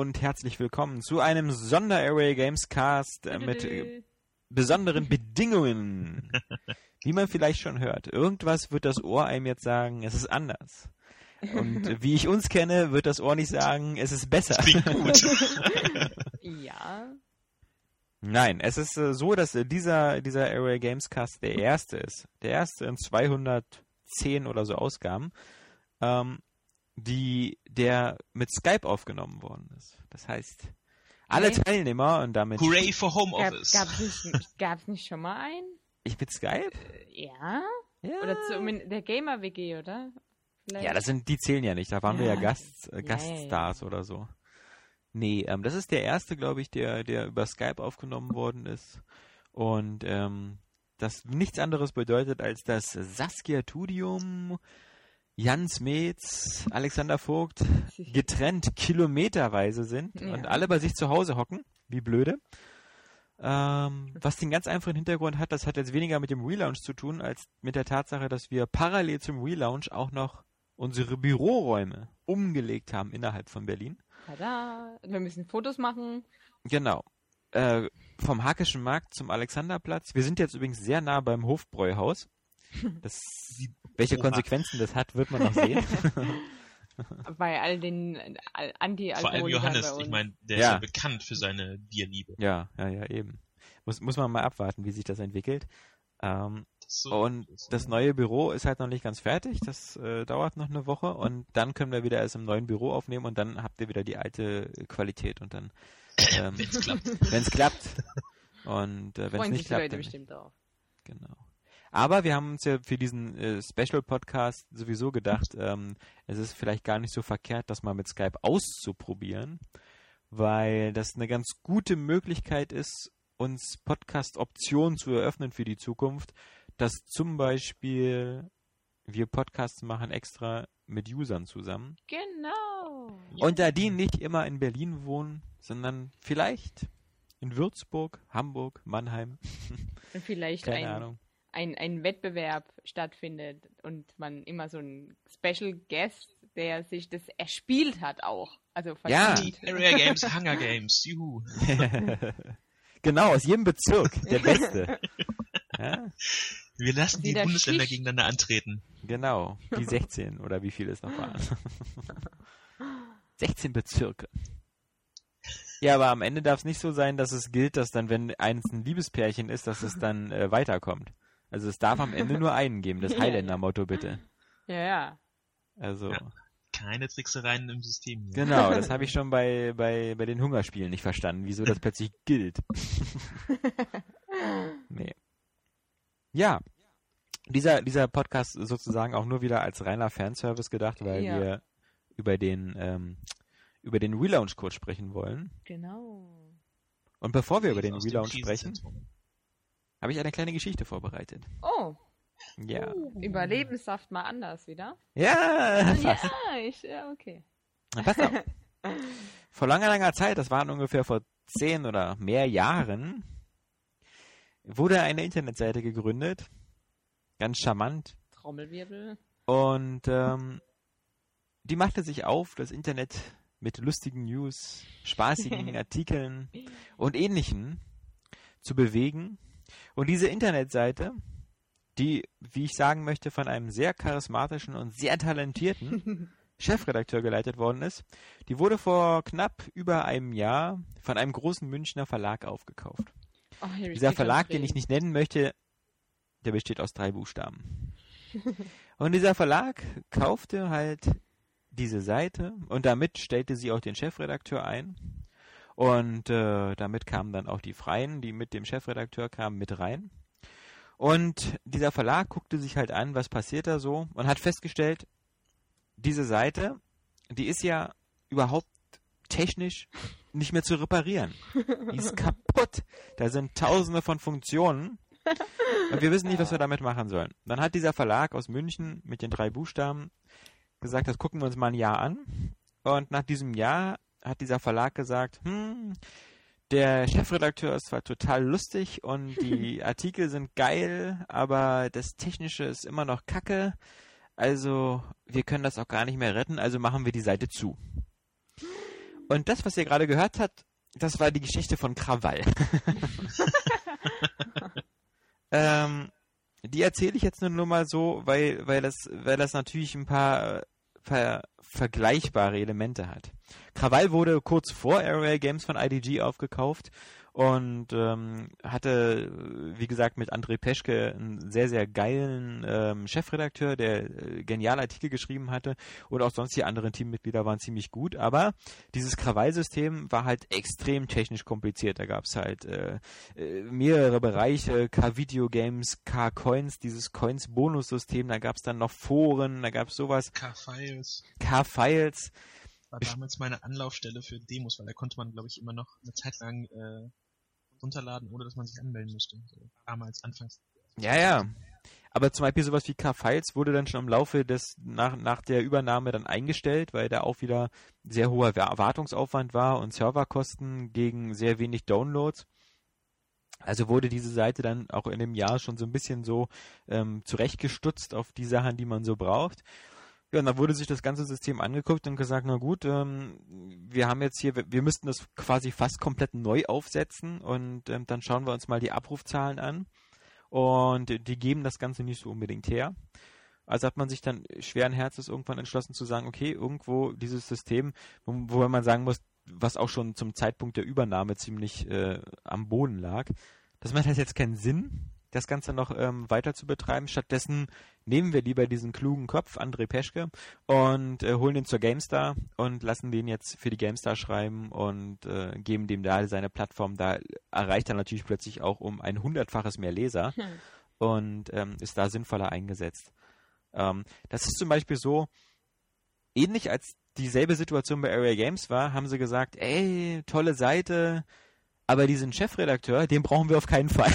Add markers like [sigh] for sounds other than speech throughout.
Und herzlich willkommen zu einem Sonder-Array Games Cast äh, mit äh, besonderen Bedingungen. [laughs] Wie man vielleicht schon hört. Irgendwas wird das Ohr einem jetzt sagen, es ist anders. Und [laughs] wie ich uns kenne, wird das Ohr nicht sagen, es ist besser. Klingt gut. [laughs] Ja. Nein, es ist äh, so, dass dieser, dieser Array Games Cast der erste ist. Der erste in 210 oder so Ausgaben, ähm, die, der mit Skype aufgenommen worden ist. Das heißt, alle Okay. Teilnehmer und damit Hooray for Gab, Homeoffice. gab's, nicht, [laughs] gab's nicht schon mal einen? ich mit Skype? Ja? Ja. Oder zumindest der Gamer-WG, oder? Vielleicht? Ja, das sind, die zählen ja nicht. Da waren wir ja Ja. Gast, äh, Ja, ja, Gaststars oder so. Nee, ähm, das ist der erste, glaube ich, der, der über Skype aufgenommen worden ist. Und ähm, das nichts anderes bedeutet, als dass Saskia Tudium, Jans Metz, [laughs] Alexander Vogt getrennt kilometerweise sind Ja. und alle bei sich zu Hause hocken, wie blöde. Ähm, [laughs] was den ganz einfachen Hintergrund hat, das hat jetzt weniger mit dem Relaunch zu tun, als mit der Tatsache, dass wir parallel zum Relaunch auch noch unsere Büroräume umgelegt haben innerhalb von Berlin. Tada. Wir müssen Fotos machen. Genau. Äh, vom Hakischen Markt zum Alexanderplatz. Wir sind jetzt übrigens sehr nah beim Hofbräuhaus. [laughs] Das, welche Oha. Konsequenzen das hat, wird man noch sehen. [laughs] Bei all den äh, Vor allem Johannes, bei uns. ich meine, der Ja. ist ja bekannt für seine Bierliebe. ja, ja, ja, eben. Muss, muss man mal abwarten, wie sich das entwickelt. Ähm, Das so- Und das neue Büro ist halt noch nicht ganz fertig. Das äh, dauert noch eine Woche und dann können wir wieder erst im neuen Büro aufnehmen und dann habt ihr wieder die alte Qualität und dann, [laughs] ähm, Wenn's klappt. wenn es klappt und äh, wenn es Freuen nicht klappt, Leute dann bestimmt drauf. Genau. Aber wir haben uns ja für diesen äh, Special Podcast sowieso gedacht, ähm, es ist vielleicht gar nicht so verkehrt, das mal mit Skype auszuprobieren, weil das eine ganz gute Möglichkeit ist, uns Podcast-Optionen zu eröffnen für die Zukunft, dass zum Beispiel wir Podcasts machen extra mit Usern zusammen. Genau. Und da die nicht immer in Berlin wohnen, sondern vielleicht in Würzburg, Hamburg, Mannheim, [laughs] vielleicht keine ein, Ahnung. Ein, ein Wettbewerb stattfindet und man immer so einen Special Guest, der sich das erspielt hat auch. Also Ja. verdient. Die Area Games, Hunger Games, juhu. [laughs] genau, aus jedem Bezirk, der Beste. [laughs] ja, Wir lassen die Bundesländer Schicht. gegeneinander antreten. genau, die 16 oder wie viel es noch waren. [laughs] 16 Bezirke. Ja, aber am Ende darf es nicht so sein, dass es gilt, dass dann, wenn eins ein Liebespärchen ist, dass es dann äh, weiterkommt. Also es darf am Ende nur einen geben, das. [laughs] Highlander-Motto bitte. Ja, ja. Also, Ja. Keine Tricksereien im System. hier. genau, das [laughs] habe ich schon bei, bei, bei den Hungerspielen nicht verstanden, wieso das plötzlich gilt. [laughs] nee. Ja. Dieser, dieser Podcast ist sozusagen auch nur wieder als reiner Fanservice gedacht, weil Ja. wir über den, ähm, über den Relaunch kurz sprechen wollen. Genau. Und bevor wir über den Relaunch sprechen. Habe ich eine kleine Geschichte vorbereitet. Oh, Ja. Überlebenssaft mal anders wieder. Ja, fast. Ja, ich, ja, okay. Pass auf. [laughs] Vor langer, langer Zeit, das waren ungefähr vor zehn oder mehr Jahren, wurde eine Internetseite gegründet. Ganz charmant. Trommelwirbel. Und ähm, die machte sich auf, das Internet mit lustigen News, spaßigen [laughs] Artikeln und ähnlichen zu bewegen. Und diese Internetseite, die, wie ich sagen möchte, von einem sehr charismatischen und sehr talentierten [laughs] Chefredakteur geleitet worden ist, die wurde vor knapp über einem Jahr von einem großen Münchner Verlag aufgekauft. Oh, Dieser die Verlag, den ich nicht nennen möchte, der besteht aus drei Buchstaben. [laughs] und dieser Verlag kaufte halt diese Seite und damit stellte sie auch den Chefredakteur ein. Und äh, damit kamen dann auch die Freien, die mit dem Chefredakteur kamen, mit rein. Und dieser Verlag guckte sich halt an, was passiert da so und hat festgestellt, diese Seite, die ist ja überhaupt technisch nicht mehr zu reparieren. Die ist [laughs] kaputt. Da sind tausende von Funktionen. Und wir wissen nicht, was wir damit machen sollen. Dann hat dieser Verlag aus München mit den drei Buchstaben gesagt, das gucken wir uns mal ein Jahr an. Und nach diesem Jahr hat dieser Verlag gesagt, hm, der Chefredakteur ist zwar total lustig und [laughs] die Artikel sind geil, aber das Technische ist immer noch kacke. Also wir können das auch gar nicht mehr retten, also machen wir die Seite zu. Und das, was ihr gerade gehört habt, das war die Geschichte von Krawall. [laughs] ähm, die erzähle ich jetzt nur mal so, weil, weil, das, weil das natürlich ein paar, paar vergleichbare Elemente hat. Krawall wurde kurz vor Area Games von IDG aufgekauft und ähm, hatte, wie gesagt, mit André Peschke einen sehr, sehr geilen ähm, Chefredakteur, der äh, geniale Artikel geschrieben hatte und auch sonst die anderen Teammitglieder waren ziemlich gut, aber dieses Krawallsystem war halt extrem technisch kompliziert. Da gab es halt äh, äh, mehrere Bereiche, K-Video-Games, K-Coins, dieses Coins-Bonus-System, da gab es dann noch Foren, da gab es sowas. K-Files. K-Files war damals meine Anlaufstelle für Demos, weil da konnte man, glaube ich, immer noch eine Zeit lang äh, runterladen, ohne dass man sich anmelden musste. So, damals, anfangs. Ja, ja. Aber zum Beispiel sowas wie K-Files wurde dann schon im Laufe des, nach, nach der Übernahme dann eingestellt, weil da auch wieder sehr hoher Erwartungsaufwand war und Serverkosten gegen sehr wenig Downloads. Also wurde diese Seite dann auch in dem Jahr schon so ein bisschen so ähm, zurechtgestutzt auf die Sachen, die man so braucht. Ja, und dann wurde sich das ganze System angeguckt und gesagt, na gut, ähm, wir haben jetzt hier, wir müssten das quasi fast komplett neu aufsetzen und ähm, dann schauen wir uns mal die Abrufzahlen an und die geben das Ganze nicht so unbedingt her. Also hat man sich dann schweren Herzens irgendwann entschlossen zu sagen, okay, irgendwo dieses System, wo, wo man sagen muss, was auch schon zum Zeitpunkt der Übernahme ziemlich äh, am Boden lag, das macht jetzt keinen Sinn, das Ganze noch ähm, weiter zu betreiben. Stattdessen nehmen wir lieber diesen klugen Kopf, André Peschke, und äh, holen ihn zur GameStar und lassen den jetzt für die GameStar schreiben und äh, geben dem da seine Plattform. Da erreicht er natürlich plötzlich auch um ein hundertfaches mehr Leser hm. und ähm, ist da sinnvoller eingesetzt. Ähm, das ist zum Beispiel so, ähnlich als dieselbe Situation bei Area Games war, haben sie gesagt, ey, tolle Seite, aber diesen Chefredakteur, den brauchen wir auf keinen Fall.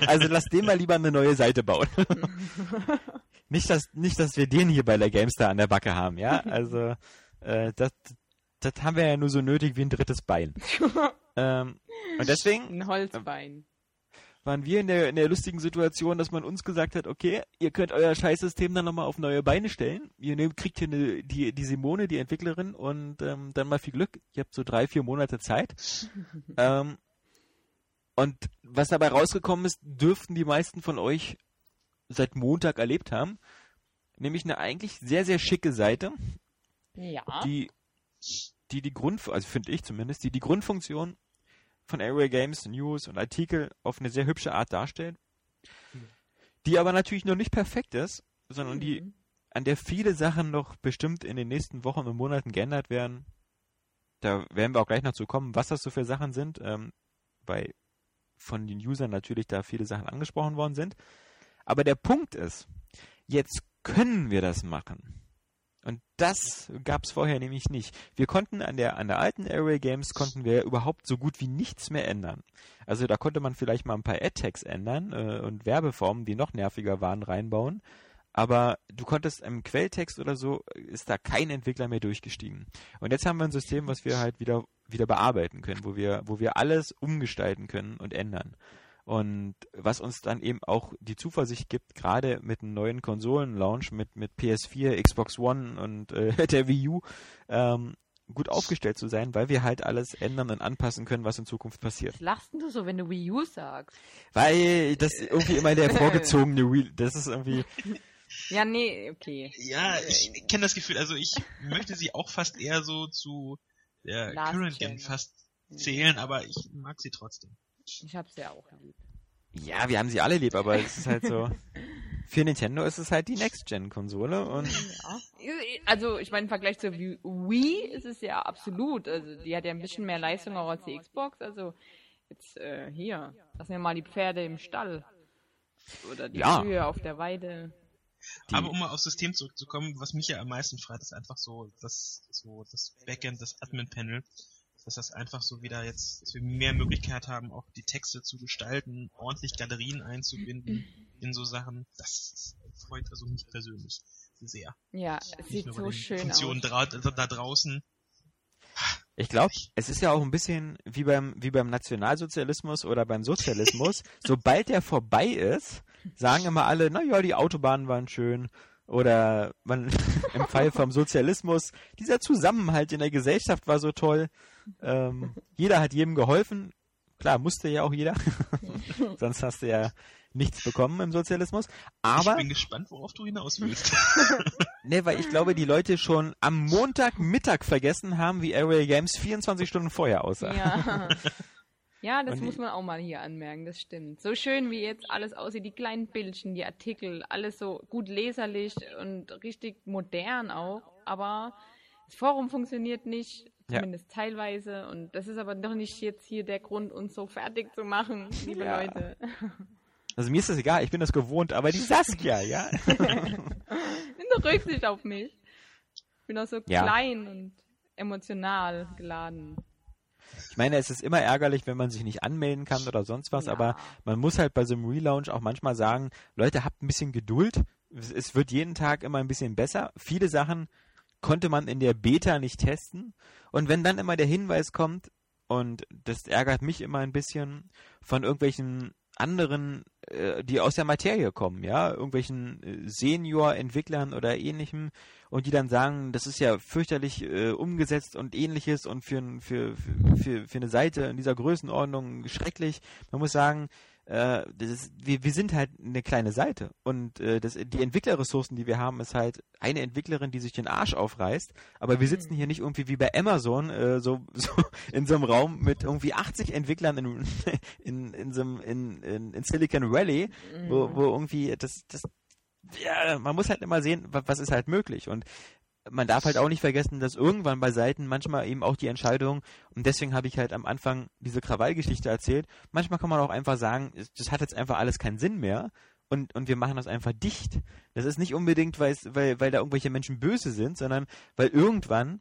[laughs] also lass den mal lieber eine neue Seite bauen. [laughs] nicht, dass, nicht, dass wir den hier bei der GameStar an der Backe haben, ja. [laughs] Also äh, das, das haben wir ja nur so nötig wie ein drittes Bein. ähm, und deswegen. Ein Holzbein waren wir in der, in der lustigen Situation, dass man uns gesagt hat, okay, ihr könnt euer Scheißsystem dann nochmal auf neue Beine stellen. Ihr nehmt, kriegt hier eine, die, die Simone, die Entwicklerin, und ähm, dann mal viel Glück. Ihr habt so drei, vier Monate Zeit. [laughs] ähm, und was dabei rausgekommen ist, dürften die meisten von euch seit Montag erlebt haben. Nämlich eine eigentlich sehr, sehr schicke Seite. Ja. Die die, die Grund, also finde ich zumindest, die die Grundfunktion von Area Games News und Artikel auf eine sehr hübsche Art darstellt, die aber natürlich noch nicht perfekt ist, sondern die mhm. an der viele Sachen noch bestimmt in den nächsten Wochen und Monaten geändert werden. Da werden wir auch gleich noch zu kommen, was das so für Sachen sind, ähm, weil von den Usern natürlich da viele Sachen angesprochen worden sind. Aber der Punkt ist, jetzt können wir das machen. Und das gab es vorher nämlich nicht. Wir konnten an der, an der alten Array Games konnten wir überhaupt so gut wie nichts mehr ändern. Also da konnte man vielleicht mal ein paar Ad-Tags ändern äh, und Werbeformen, die noch nerviger waren, reinbauen. Aber du konntest im Quelltext oder so, ist da kein Entwickler mehr durchgestiegen. Und jetzt haben wir ein System, was wir halt wieder, wieder bearbeiten können, wo wir, wo wir alles umgestalten können und ändern. Und was uns dann eben auch die Zuversicht gibt, gerade mit einem neuen Konsolen-Launch mit, mit PS4, Xbox One und äh, [laughs] der Wii U, ähm, gut aufgestellt zu sein, weil wir halt alles ändern und anpassen können, was in Zukunft passiert. Was lachst du so, wenn du Wii U sagst? Weil das irgendwie immer der vorgezogene Wii, das ist irgendwie... [laughs] Ja, nee, okay. Ja, ich kenne das Gefühl, also ich möchte sie auch fast eher so zu der Last Current Gen fast zählen, aber ich mag sie trotzdem. Ich hab's ja auch lieb. Ja, wir haben sie alle lieb, aber es ist halt so. [laughs] Für Nintendo ist es halt die Next-Gen-Konsole und. Ja. Also, ich meine, im Vergleich zur Wii ist es ja absolut. Also, die hat ja ein bisschen mehr Leistung auch als die Xbox. Also, jetzt äh, hier, lassen wir mal die Pferde im Stall. Oder die ja. Kühe auf der Weide. Die Aber um mal aufs System zurückzukommen, was mich ja am meisten freut, ist einfach so das, so das Backend, das Admin-Panel dass das einfach so wieder jetzt, dass wir mehr Möglichkeit haben, auch die Texte zu gestalten, ordentlich Galerien einzubinden in so Sachen. Das freut also mich persönlich sehr. Ja, es sieht so schön Funktionen aus. Dra da draußen. Ich glaube, es ist ja auch ein bisschen wie beim, wie beim Nationalsozialismus oder beim Sozialismus. [laughs] Sobald der vorbei ist, sagen immer alle, na ja, die Autobahnen waren schön, Oder man [laughs] im Fall vom Sozialismus, dieser Zusammenhalt in der Gesellschaft war so toll. Ähm, jeder hat jedem geholfen. Klar, musste ja auch jeder. [laughs] Sonst hast du ja nichts bekommen im Sozialismus. Aber. Ich bin gespannt, worauf du hinaus willst. [laughs] ne, weil ich glaube, die Leute schon am Montagmittag vergessen haben, wie Aerial Games 24 Stunden vorher aussah. Ja. Ja, das Und muss man auch mal hier anmerken, das stimmt. So schön wie jetzt alles aussieht, die kleinen Bildchen, die Artikel, alles so gut leserlich und richtig modern auch, aber das Forum funktioniert nicht, Ja. zumindest teilweise und das ist aber doch nicht jetzt hier der Grund, uns so fertig zu machen, liebe Ja. Leute. Also mir ist das egal, ich bin das gewohnt, aber die Saskia, ja. [laughs] Nimm doch Rücksicht auf mich. Ich bin auch so Ja. klein und emotional geladen. Ich meine, es ist immer ärgerlich, wenn man sich nicht anmelden kann oder sonst was, Ja. aber man muss halt bei so einem Relaunch auch manchmal sagen, Leute, habt ein bisschen Geduld. Es, wird jeden Tag immer ein bisschen besser. Viele Sachen konnte man in der Beta nicht testen. Und wenn dann immer der Hinweis kommt, und das ärgert mich immer ein bisschen, von irgendwelchen anderen, die aus der Materie kommen, ja, irgendwelchen äh, Senior-Entwicklern oder ähnlichem, und die dann sagen, das ist ja fürchterlich äh, umgesetzt und ähnliches und für, für, für, für eine Seite in dieser Größenordnung schrecklich. Man muss sagen, äh, das ist, wir, wir sind halt eine kleine Seite. Und äh, das, die Entwicklerressourcen, die wir haben, ist halt eine Entwicklerin, die sich den Arsch aufreißt, aber wir sitzen hier nicht irgendwie wie bei Amazon äh, so, so [laughs] in so einem Raum mit irgendwie 80 Entwicklern in, [laughs] in, in, so einem, in, in, in Silicon Valley, wo, wo irgendwie das, das ja, man muss halt immer sehen, wa- was ist halt möglich. Und man darf halt auch nicht vergessen, dass irgendwann bei Seiten manchmal eben auch die Entscheidung, und deswegen habe ich halt am Anfang diese Krawallgeschichte erzählt, manchmal kann man auch einfach sagen, das hat jetzt einfach alles keinen Sinn mehr und, und wir machen das einfach dicht. Das ist nicht unbedingt, weil, weil da irgendwelche Menschen böse sind, sondern weil irgendwann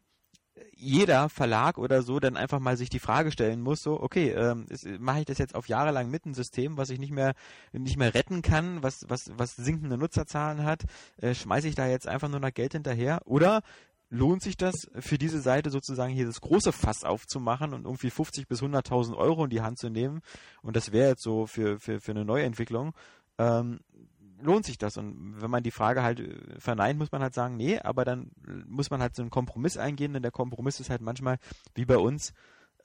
jeder Verlag oder so dann einfach mal sich die Frage stellen muss, so, okay, ähm, mache ich das jetzt auf Jahre lang mit ein System, was ich nicht mehr, nicht mehr retten kann, was, was, was sinkende Nutzerzahlen hat, äh, schmeiße ich da jetzt einfach nur noch Geld hinterher? Oder lohnt sich das für diese Seite sozusagen hier das große Fass aufzumachen und irgendwie 50 bis 100.000 Euro in die Hand zu nehmen? Und das wäre jetzt so für, für, für eine Neuentwicklung. Ähm, lohnt sich das? Und wenn man die Frage halt äh, verneint, muss man halt sagen, nee, aber dann äh, muss man halt so einen Kompromiss eingehen, denn der Kompromiss ist halt manchmal, wie bei uns,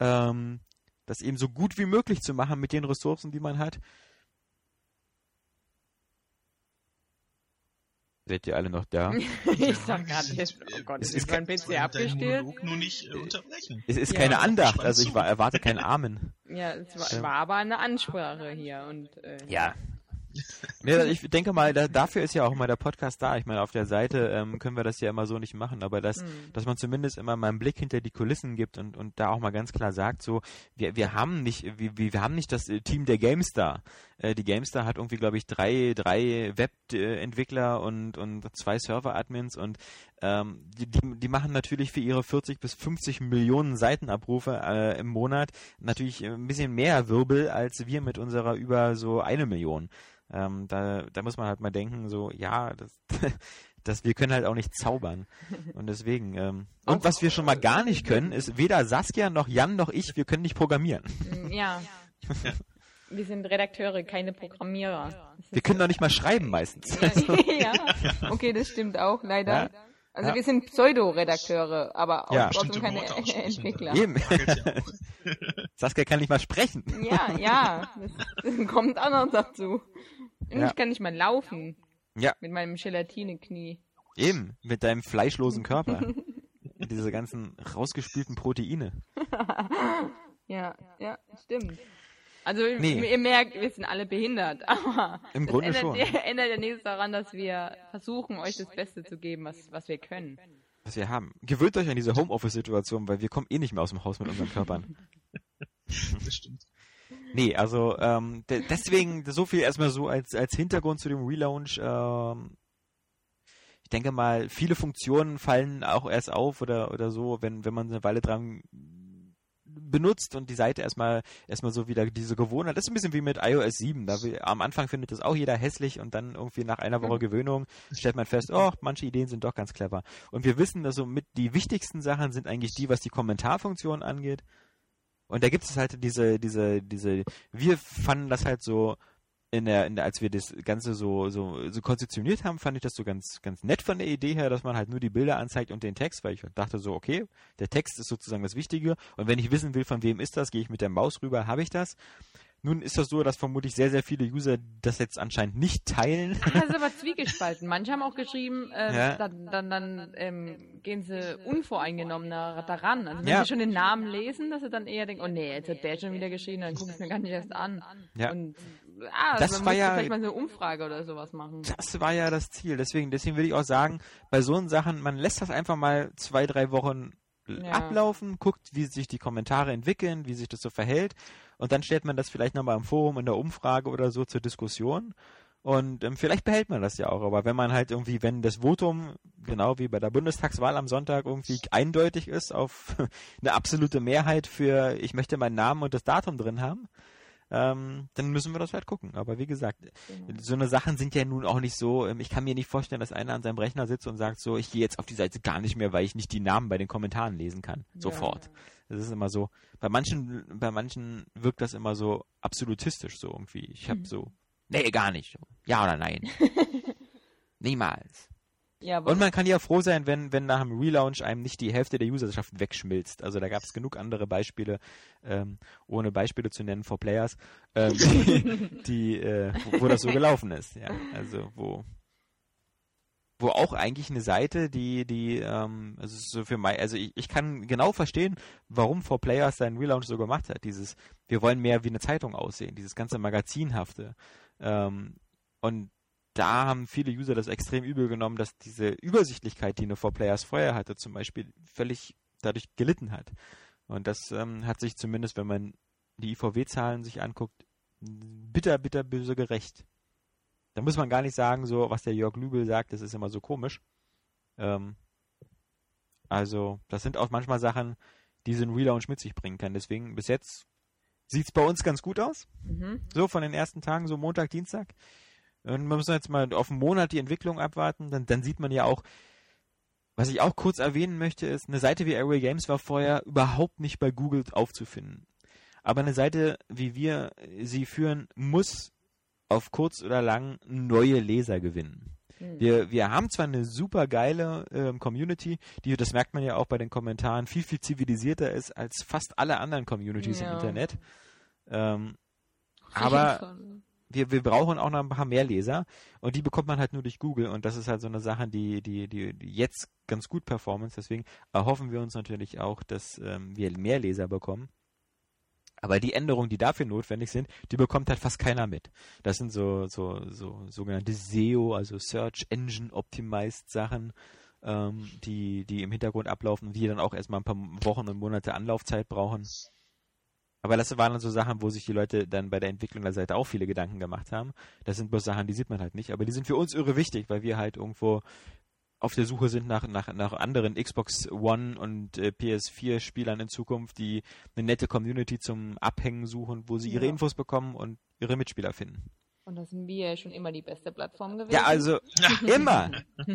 ähm, das eben so gut wie möglich zu machen mit den Ressourcen, die man hat. Seid ihr alle noch da? [laughs] ich sag gerade oh Gott, Es ist, mein PC abgestürzt? Monolog nur nicht äh, unterbrechen. Es ist Ja. keine Andacht, also ich war, erwarte keinen Amen. Ja, es war, Ähm. war aber eine Ansprache hier und äh, Ja. Ja, ich denke mal, da, dafür ist ja auch mal der Podcast da. Ich meine, auf der Seite ähm, können wir das ja immer so nicht machen, aber das, Mhm. dass man zumindest immer mal einen Blick hinter die Kulissen gibt und, und da auch mal ganz klar sagt, so, wir, wir haben nicht, wir, wir wir haben nicht das äh, Team der GameStar. Äh, die GameStar hat irgendwie, glaube ich, drei, drei Web-Entwickler und, und zwei Server-Admins und ähm, die, die, die machen natürlich für ihre 40 bis 50 Millionen Seitenabrufe äh, im Monat natürlich ein bisschen mehr Wirbel als wir mit unserer über so eine Million. Ähm, da, da muss man halt mal denken, so, ja, das, [laughs] das, wir können halt auch nicht zaubern. Und deswegen, ähm, und was wir schon mal gar nicht können, ist weder Saskia noch Jan noch ich, wir können nicht programmieren. Mm, Ja. [laughs] Wir sind Redakteure, keine Programmierer. Wir können doch nicht mal schreiben meistens. ist- [laughs] ja, okay, das stimmt auch, leider. Ja. Also Ja. wir sind Pseudo-Redakteure, aber auch Ja. trotzdem keine. Entwickler. Eben. [laughs] [laughs] Saskia kann nicht mal sprechen. Ja, ja, das, das [laughs] kommt auch noch dazu. Und Ja. ich kann nicht mal laufen Ja, mit meinem Gelatineknie. eben. Mit deinem fleischlosen Körper. Diese ganzen rausgespülten Proteine. Ja, ja, stimmt. Also Nee. ihr merkt, wir sind alle behindert, [laughs] aber Im das Grunde ändert, schon. [laughs] ändert ja nichts daran, dass wir versuchen, euch das Beste zu geben, was, was wir können. Was wir haben. Gewöhnt euch an diese Homeoffice-Situation, weil wir kommen eh nicht mehr aus dem Haus mit unseren Körpern. [laughs] Das stimmt. Nee, also ähm, de deswegen so viel erstmal so als, als Hintergrund zu dem Relaunch. Ähm, ich denke mal, viele Funktionen fallen auch erst auf oder, oder so, wenn, wenn man eine Weile dran benutzt und die Seite erstmal erstmal so wieder diese Gewohnheit. Das ist ein bisschen wie mit iOS 7. Da will, am Anfang findet das auch jeder hässlich und dann irgendwie nach einer Woche Gewöhnung stellt man fest, oh, manche Ideen sind doch ganz clever. Und wir wissen, dass so mit die wichtigsten Sachen sind eigentlich die, was die Kommentarfunktion angeht. Und da gibt es halt diese, diese, diese, wir fanden das halt so in der, in der, als wir das Ganze so, so, so konzeptioniert haben, fand ich das so ganz, ganz nett von der Idee her, dass man halt nur die Bilder anzeigt und den Text, weil ich dachte so, okay, der Text ist sozusagen das Wichtige und wenn ich wissen will, von wem ist das, gehe ich mit der Maus rüber, habe ich das. Nun ist das so, dass vermutlich sehr, sehr viele User das jetzt anscheinend nicht teilen. [laughs] Das ist aber zwiegespalten. Manche haben auch geschrieben, ähm, Ja. dann, dann, dann ähm, gehen sie unvoreingenommener daran. Also wenn Ja. sie schon den Namen lesen, dass sie dann eher denken, oh nee, jetzt hat der schon wieder geschrieben, dann gucke ich mir gar nicht erst an. Ja. Und ah, Das war ja- vielleicht mal eine Umfrage oder sowas machen. Das war ja das Ziel. Deswegen, deswegen würde ich auch sagen, bei so Sachen, man lässt das einfach mal zwei, drei Wochen Ja. ablaufen, guckt, wie sich die Kommentare entwickeln, wie sich das so verhält. Und dann stellt man das vielleicht nochmal im Forum, in der Umfrage oder so zur Diskussion. Und ähm, vielleicht behält man das ja auch. Aber wenn man halt irgendwie, wenn das Votum, genau wie bei der Bundestagswahl am Sonntag, irgendwie eindeutig ist auf [laughs] eine absolute Mehrheit für, ich möchte meinen Namen und das Datum drin haben, ähm, dann müssen wir das halt gucken. Aber wie gesagt, Genau. so eine Sachen sind ja nun auch nicht so, ähm, ich kann mir nicht vorstellen, dass einer an seinem Rechner sitzt und sagt so, ich gehe jetzt auf die Seite gar nicht mehr, weil ich nicht die Namen bei den Kommentaren lesen kann. Sofort. Das ist immer so, bei manchen, bei manchen wirkt das immer so absolutistisch so irgendwie. Ich habe so, nee, gar nicht. Ja oder nein. [laughs] Niemals. Ja, Und man kann ja froh sein, wenn, wenn nach dem Relaunch einem nicht die Hälfte der Userschaft wegschmilzt. Also da gab es genug andere Beispiele, ähm, ohne Beispiele zu nennen for Players, ähm, die, [laughs] die äh, wo, wo das so gelaufen ist. Ja, also wo wo auch eigentlich eine Seite, die die ähm, also so für mein, also ich, ich kann genau verstehen, warum for Players seinen Relaunch so gemacht hat. Dieses, wir wollen mehr wie eine Zeitung aussehen, dieses ganze Magazinhafte. Ähm, und da haben viele User das extrem übel genommen, dass diese Übersichtlichkeit, die eine 4Players vorher hatte, zum Beispiel völlig dadurch gelitten hat. Und das ähm, hat sich zumindest, wenn man die IVW-Zahlen sich anguckt, bitter, bitter böse gerecht. Da muss man gar nicht sagen, so was der Jörg Lübel sagt, das ist immer so komisch. Ähm, also, das sind auch manchmal Sachen, die so ein Relaunch mit sich bringen kann. Deswegen, bis jetzt sieht's bei uns ganz gut aus. mhm. So von den ersten Tagen, so Montag, Dienstag. Und man muss jetzt mal auf einen Monat die Entwicklung abwarten. Dann, dann sieht man ja auch, was ich auch kurz erwähnen möchte, ist, eine Seite wie Airway Games war vorher überhaupt nicht bei Google aufzufinden. Aber eine Seite, wie wir sie führen, muss auf kurz oder lang neue Leser gewinnen. Hm. Wir, wir haben zwar eine super geile ähm, Community, die, das merkt man ja auch bei den Kommentaren, viel, viel zivilisierter ist als fast alle anderen Communities Ja. im Internet. Ähm, aber. Wir, wir brauchen auch noch ein paar mehr Leser und die bekommt man halt nur durch Google und das ist halt so eine Sache, die, die, die, die jetzt ganz gut performance, deswegen erhoffen wir uns natürlich auch, dass ähm, wir mehr Leser bekommen. Aber die Änderungen, die dafür notwendig sind, die bekommt halt fast keiner mit. Das sind so, so, so sogenannte SEO, also Search Engine Optimized Sachen, ähm, die, die im Hintergrund ablaufen, die dann auch erstmal ein paar Wochen und Monate Anlaufzeit brauchen. Aber das waren dann so Sachen, wo sich die Leute dann bei der Entwicklung der Seite auch viele Gedanken gemacht haben. Das sind bloß Sachen, die sieht man halt nicht. Aber die sind für uns irre wichtig, weil wir halt irgendwo auf der Suche sind nach, nach, nach anderen Xbox One und äh, PS4 Spielern in Zukunft, die eine nette Community zum Abhängen suchen, wo sie ihre Ja. Infos bekommen und ihre Mitspieler finden. Und da sind wir ja schon immer die beste Plattform gewesen. [laughs] Ja, also immer. [laughs]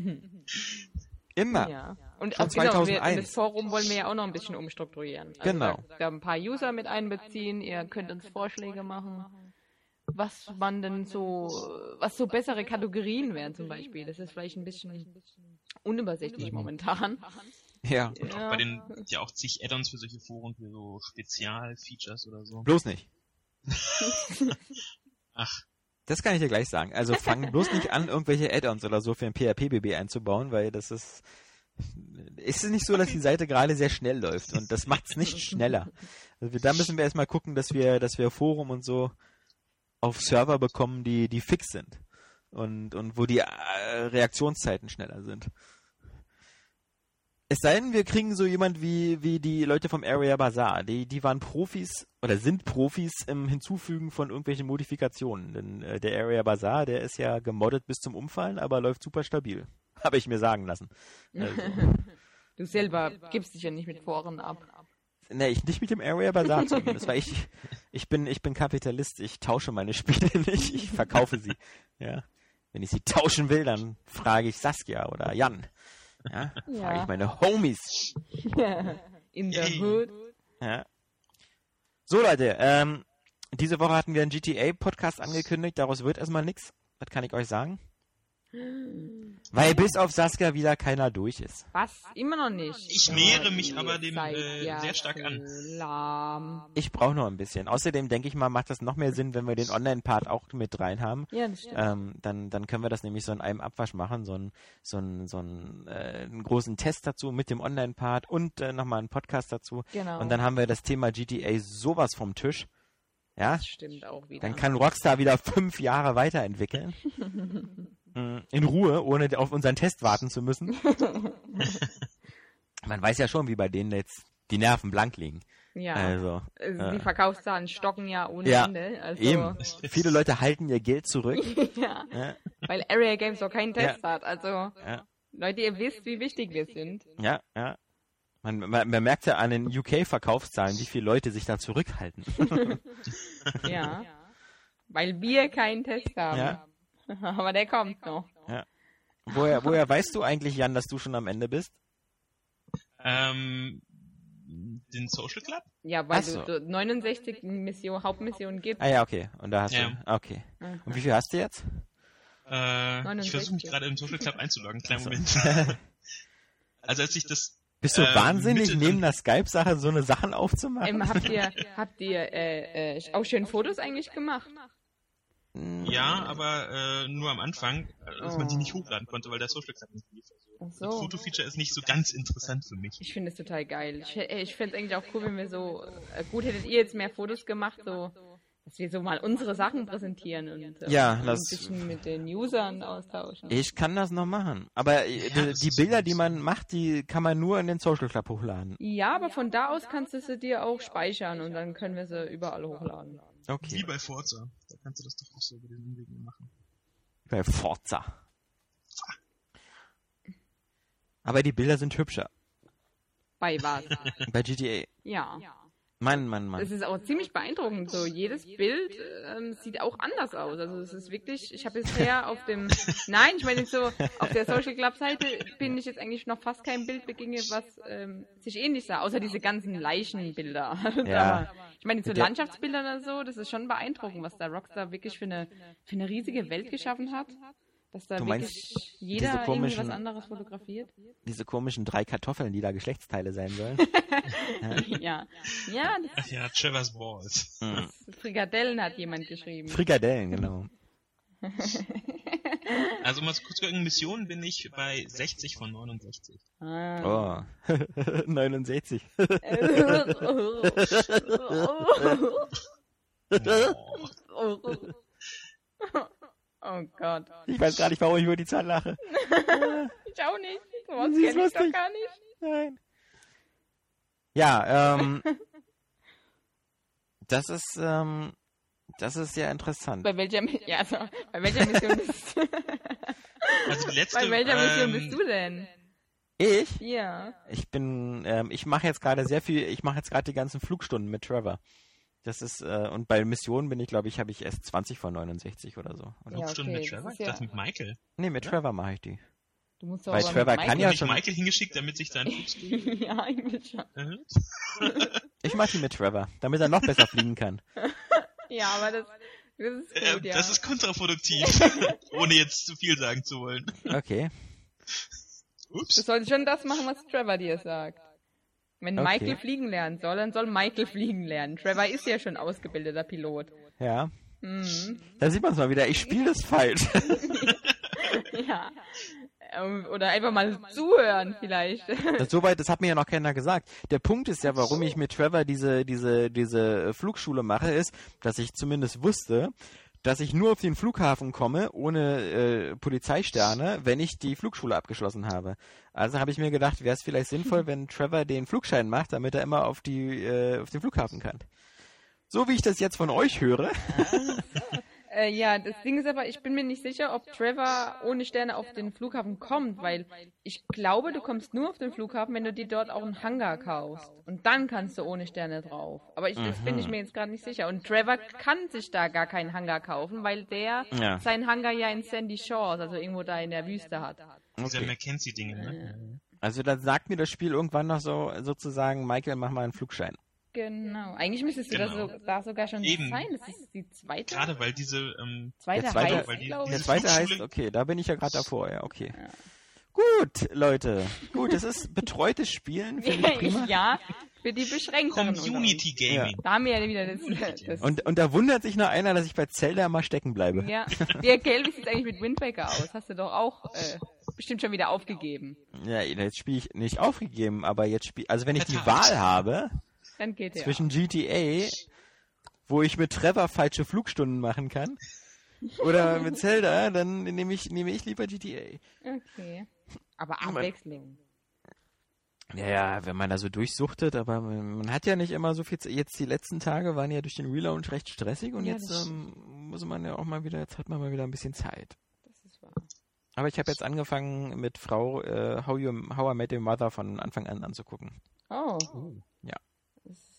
Immer. Ja. Und Schon auch, genau, wir, 2001. das Forum wollen wir ja auch noch ein bisschen umstrukturieren. Also Genau. Da, da ein paar User mit einbeziehen. Ihr könnt uns Vorschläge machen, was man denn so, was so bessere Kategorien wären zum Beispiel. Das ist vielleicht ein bisschen unübersichtlich momentan. Ja, Und auch bei den, ja auch zig Add-ons für solche Foren, für so Spezialfeatures oder so. bloß nicht. [laughs] [laughs] Ach, Das kann ich dir gleich sagen. Also fang [laughs] bloß nicht an, irgendwelche Add-ons oder so für ein PHP-BB einzubauen, weil das ist. Ist es nicht so, dass die Seite gerade sehr schnell läuft und das macht es nicht schneller. Also wir, da müssen wir erstmal gucken, dass wir, dass wir Forum und so auf Server bekommen, die, die fix sind. Und, und wo die äh, Reaktionszeiten schneller sind. Es sei denn, wir kriegen so jemand wie, wie die Leute vom Area Bazaar. Die, die waren Profis oder sind Profis im Hinzufügen von irgendwelchen Modifikationen. Denn äh, der Area Bazaar, der ist ja gemoddet bis zum Umfallen, aber läuft super stabil. [laughs] Habe ich mir sagen lassen. Also, [laughs] Du selber gibst dich ja nicht mit Foren ab. ne, ich nicht mit dem Area Bazaar zumindest, weil ich, ich bin, ich bin Kapitalist. Ich tausche meine Spiele [laughs] nicht, ich verkaufe sie. Ja. Wenn ich sie tauschen will, dann frage ich Saskia oder Jan. Ja, frage Ja. ich meine Homies. [laughs] In the hood. Ja. So Leute, ähm, diese Woche hatten wir einen GTA-Podcast angekündigt, daraus wird erstmal nichts. Das kann ich euch sagen. Weil bis auf Saskia wieder keiner durch ist. Was? Immer noch nicht. Ich nähere mich aber dem, äh, sehr stark an. Lahm. Ich brauche noch ein bisschen. Außerdem denke ich mal, macht das noch mehr Sinn, wenn wir den Online-Part auch mit rein haben. Ja, das stimmt. Ähm, dann, dann können wir das nämlich so in einem Abwasch machen, so, ein, so, ein, so ein, äh, einen großen Test dazu mit dem Online-Part und äh, nochmal einen Podcast dazu. genau. Und dann haben wir das Thema GTA sowas vom Tisch. Ja, das stimmt auch wieder. dann kann Rockstar wieder fünf Jahre weiterentwickeln. [laughs] Mm, In Ruhe, ohne auf unseren Test warten zu müssen. [laughs] Man weiß ja schon, wie bei denen jetzt die Nerven blank liegen. ja. Also, äh, die Verkaufszahlen stocken ja ohne Ja, Ende. Also, eben. Viele Leute halten ihr Geld zurück. [laughs] ja, Ja, weil Area Games auch keinen Test hat. Also, ja, Leute, ihr wisst, wie wichtig wir sind. ja. ja. Man, man, man merkt ja an den UK-Verkaufszahlen, wie viele Leute sich da zurückhalten. [laughs] Ja. weil wir keinen Test haben. Ja. [laughs] Aber der kommt noch. woher, woher weißt du eigentlich, Jan, dass du schon am Ende bist? Ähm, den Social Club? Ja, weil so. du, du 69 Mission, Hauptmissionen gibt. Ah ja, okay. Und da hast Ja. du. Okay. Und wie viel hast du jetzt? Äh, ich 69. versuche mich gerade im Social Club einzuloggen. Kleinen. Moment. [laughs] also als ich das Bist du Ähm, wahnsinnig, neben der Skype-Sache so eine Sachen aufzumachen? Ähm, habt ihr, [laughs] habt ihr äh, äh, auch schön Fotos eigentlich gemacht? Ja, aber äh, nur am Anfang, äh, dass man die Oh. nicht hochladen konnte, weil der Social Club nicht lief. Ach Das so. Fotofeature ist nicht so ganz interessant für mich. Ich finde es total geil. Ich, äh, ich fände es eigentlich auch cool, wenn wir so, äh, gut hättet ihr jetzt mehr Fotos gemacht, so, dass wir so mal unsere Sachen präsentieren und äh, Ja, ein das- bisschen mit den Usern austauschen. Ich kann das noch machen. Aber äh, die, das die Bilder, gut. die man macht, die kann man nur in den Social Club hochladen. ja, aber von da aus kannst du sie dir auch speichern und dann können wir sie überall hochladen. Wie Okay. bei Forza. Da kannst du das doch auch so über den Umwegen machen. Bei Forza. Aber die Bilder sind hübscher. Bei was? Bei GTA. ja. Mann, Mann, Mann. Es ist auch ziemlich beeindruckend. So jedes Bild ähm, sieht auch anders aus. Also es ist wirklich. Ich habe bisher auf dem. Nein, ich meine so auf der Social Club Seite bin ich jetzt eigentlich noch fast kein Bild begegnet, was ähm, sich ähnlich sah, außer diese ganzen Leichenbilder. [laughs] Ja. Ich meine so Landschaftsbilder oder so, das ist schon beeindruckend, was da Rockstar wirklich für eine für eine riesige Welt geschaffen hat. Dass da Du meinst, wirklich jeder diese irgendwie komischen- was anderes fotografiert. Diese komischen drei Kartoffeln, die da Geschlechtsteile sein sollen. [laughs] ja. Ja, Ach ja, Trevor's Balls. Hm. das Frikadellen hat jemand geschrieben. Frikadellen, genau. [laughs] Also um mal kurz zu gucken, Mission bin ich bei 60 von 69. Ah. Oh. [laughs] 69. Oh. Oh Gott. Ich weiß gar nicht, warum ich über die Zahl lache. [laughs] Ich auch nicht. Sowas Sie ist kenn ich doch lustig. gar nicht. Nein. Ja, ähm. [laughs] Das ist, ähm. Das ist sehr interessant. Bei welcher, ja, also, bei welcher Mission bist du? [laughs] Also die letzte, bei welcher Mission ähm, bist du denn? Ich? Ja. Ich bin, ähm, ich mache jetzt gerade sehr viel, ich mache jetzt gerade die ganzen Flugstunden mit Trevor. Das ist, äh, und bei Missionen bin ich, glaube ich, habe ich erst 20 von 69 oder so. Oder? Ja, okay, mit das Trevor? Ich ja- dachte mit Michael. Nee, mit Trevor mache ich die. Du musst doch Weil aber Trevor mit kann ja nicht schon- Michael hingeschickt, damit sich Flugstuhl ja, eigentlich schon. [laughs] [laughs] Ich mache die mit Trevor, damit er noch besser fliegen kann. [laughs] Ja, aber das, das ist Äh, gut, ja. Das ist kontraproduktiv, ohne jetzt zu viel sagen zu wollen. Okay. du Ups. solltest schon das machen, was Trevor dir sagt. Wenn Okay. Michael fliegen lernen soll, dann soll Michael fliegen lernen. Trevor ist ja schon ausgebildeter Pilot. Ja. Mhm. Da sieht man es mal wieder. Ich spiele das falsch. [laughs] Ja. Ähm, Oder einfach mal zuhören vielleicht. Das, soweit, das hat mir ja noch keiner gesagt. Der Punkt ist ja, warum ich mit Trevor diese, diese, diese Flugschule mache, ist, dass ich zumindest wusste, dass ich nur auf den Flughafen komme, ohne äh, Polizeisterne, wenn ich die Flugschule abgeschlossen habe. Also habe ich mir gedacht, wäre es vielleicht sinnvoll, [laughs] wenn Trevor den Flugschein macht, damit er immer auf, die, äh, auf den Flughafen kann. So wie ich das jetzt von euch höre. [laughs] Äh, ja, das Ding ist aber, ich bin mir nicht sicher, ob Trevor ohne Sterne auf den Flughafen kommt, weil ich glaube, du kommst nur auf den Flughafen, wenn du dir dort auch einen Hangar kaufst. Und dann kannst du ohne Sterne drauf. Aber ich, das bin ich mir jetzt gerade nicht sicher. Und Trevor kann sich da gar keinen Hangar kaufen, weil der Ja. seinen Hangar ja in Sandy Shores, also irgendwo da in der Wüste hat. Diese Okay. Mackenzie-Dinge, ne? Also dann sagt mir das Spiel irgendwann noch so sozusagen, Michael, mach mal einen Flugschein. Genau. Eigentlich müsstest du Genau. das so, da sogar schon Eben. sein. Das ist die zweite. Gerade weil diese, ähm, zweite, Der zweite- heißt, weil die- Der ich. zweite heißt, okay, da bin ich ja gerade davor, ja, okay. Ja. Gut, Leute. Gut, das ist betreutes Spielen, finde ich [laughs] prima. ja, für die uns. Community Gaming. Da haben wir ja wieder das. das Und, und da wundert sich noch einer, dass ich bei Zelda mal stecken bleibe. ja. [laughs] Wie Gelb sieht eigentlich mit Windbreaker aus? Hast du doch auch äh, bestimmt schon wieder aufgegeben. Ja, jetzt spiele ich nicht aufgegeben, aber jetzt spiele, also wenn ich die. Wahl habe Dann geht ja. zwischen GTA, wo ich mit Trevor falsche Flugstunden machen kann, [laughs] oder mit Zelda, dann nehme ich, nehme ich lieber GTA. Okay. Aber Abwechslung. Ja, ja, wenn man da so durchsuchtet, aber man, hat ja nicht immer so viel. Ze- Jetzt die letzten Tage waren ja durch den Relaunch recht stressig und Ja, jetzt ähm, muss man ja auch mal wieder, jetzt hat man mal wieder ein bisschen Zeit. Das ist wahr. Aber ich habe jetzt angefangen mit Frau äh, How, you, How I Met Your Mother von Anfang an anzugucken. Oh. Ja.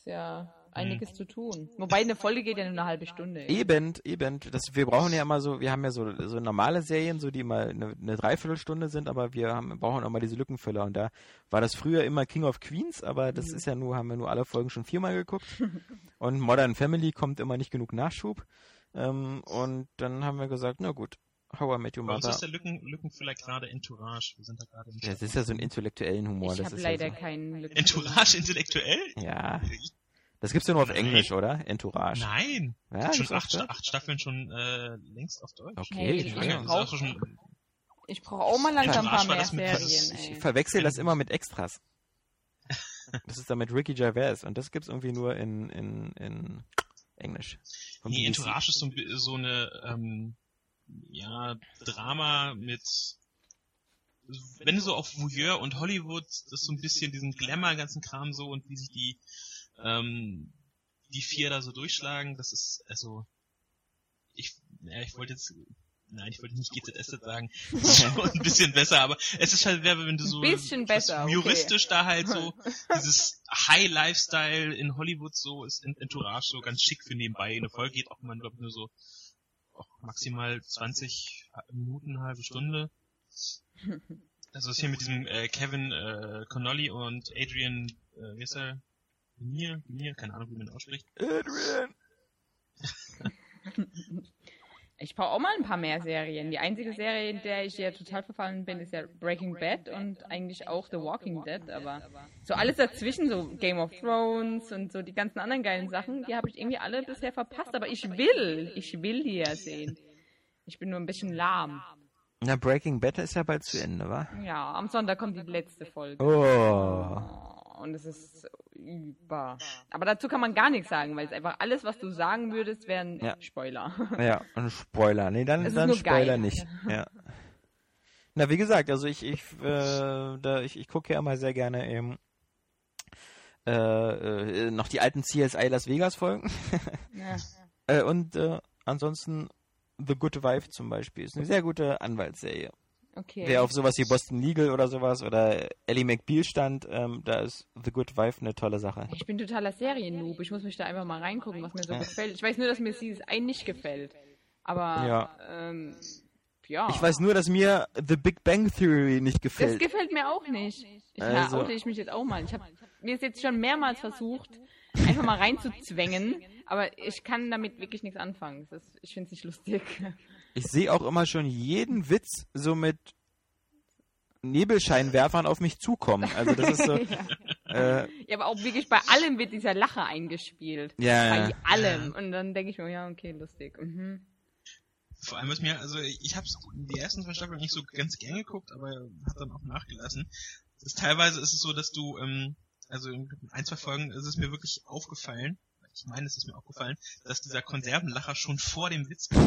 Ist ja einiges zu tun. Wobei eine Folge geht ja nur eine halbe Stunde. Eben, eben. Das, wir brauchen ja immer so, wir haben ja so, so normale Serien, so die mal eine, eine Dreiviertelstunde sind, aber wir haben, brauchen auch mal diese Lückenfüller. Und da war das früher immer King of Queens, aber das ist ja nur, haben wir nur alle Folgen schon viermal geguckt. [laughs] und Modern Family kommt immer nicht genug Nachschub. Ähm, und dann haben wir gesagt, na gut, How I Met Your Bei uns Mother. ist der Lücken, Lückenfüller gerade Entourage. Wir sind da gerade im Ja, das ist ja so ein intellektuellen Humor. ich das habe ist leider ja, keinen Lücken. Entourage intellektuell? so. ja. Das gibt's ja nur auf Nein. Englisch, oder? Entourage. Nein. Ja, schon acht, acht Staffeln schon äh, längst auf Deutsch. Okay, Hey, ich Das nicht. ist brauch- auch schon, Ich brauche auch mal langsam ein paar mehr Serien. Ich verwechsel das immer mit Extras. [laughs] Das ist dann mit Ricky Gervais und das gibt's irgendwie nur in, in, in Englisch. Nee, BBC. Entourage ist so, so eine, ähm, ja, Drama mit, wenn du so auf Voyeur und Hollywood, das ist so ein bisschen diesen Glamour, ganzen Kram so und wie sich die, ähm, die vier da so durchschlagen, das ist, also, ich, ja, ich wollte jetzt, nein, ich wollte nicht GZS sagen, schon ein bisschen besser, aber es ist halt, wenn du so, Ein bisschen besser, okay. juristisch da halt so, [laughs] dieses High Lifestyle in Hollywood so ist in Entourage so ganz schick für nebenbei. Eine Folge geht auch mal, glaube nur so auch maximal 20 Minuten, halbe Stunde. Also das hier mit diesem äh, Kevin äh, Connolly und Adrian, äh, wie ist er? Mir, mir, keine Ahnung, wie man ihn ausspricht. Adrian! [laughs] Ich brauche auch mal ein paar mehr Serien. Die einzige Serie, in der ich ja total verfallen bin, ist ja Breaking Bad und eigentlich auch The Walking Dead. Aber so alles dazwischen, so Game of Thrones und so die ganzen anderen geilen Sachen, die habe ich irgendwie alle bisher verpasst. Aber ich will, ich will die ja sehen. Ich bin nur ein bisschen lahm. Na, Breaking Bad ist ja bald zu Ende, wa? Ja, am Sonntag kommt die letzte Folge. Oh. Und es ist über. Aber dazu kann man gar nichts sagen, weil es einfach alles, was du sagen würdest, wären Ja. Spoiler. Ja, und Spoiler. Nee, dann, Es ist dann nur Spoiler geil. nicht. Ja. Na, wie gesagt, also ich, ich, äh, da, ich, ich gucke ja immer sehr gerne eben äh, äh, noch die alten CSI Las Vegas Folgen. Ja. [laughs] Äh, und äh, ansonsten The Good Wife zum Beispiel ist eine sehr gute Anwaltsserie. Okay. Wer auf sowas wie Boston Legal oder sowas oder Ellie McBeal stand, ähm, da ist The Good Wife eine tolle Sache. Ich bin totaler Serien-Noob. Ich muss mich da einfach mal reingucken, was mir so Ja. gefällt. Ich weiß nur, dass mir Season 1 nicht gefällt. Aber, Ja. ähm, ja. Ich weiß nur, dass mir The Big Bang Theory nicht das gefällt. gefällt mir auch nicht. Ich Also- oute ich mich jetzt auch mal. Ich habe mir ist jetzt schon mehrmals versucht, einfach mal reinzuzwängen, aber ich kann damit wirklich nichts anfangen. Ist, ich finde es nicht lustig. Ich sehe auch immer schon jeden Witz so mit Nebelscheinwerfern auf mich zukommen. Also das ist so, [laughs] äh, Ja, aber auch wirklich bei allem wird dieser Lacher eingespielt. ja, Bei ja. allem. Und dann denke ich mir, ja, okay, lustig. Mhm. Vor allem was mir, also ich habe die ersten zwei Staffeln nicht so ganz gern geguckt, aber hat dann auch nachgelassen. Ist, teilweise ist es so, dass du, ähm, also in ein, zwei Folgen ist es mir wirklich aufgefallen, ich meine, es ist mir aufgefallen, dass dieser Konservenlacher schon vor dem Witz. [laughs]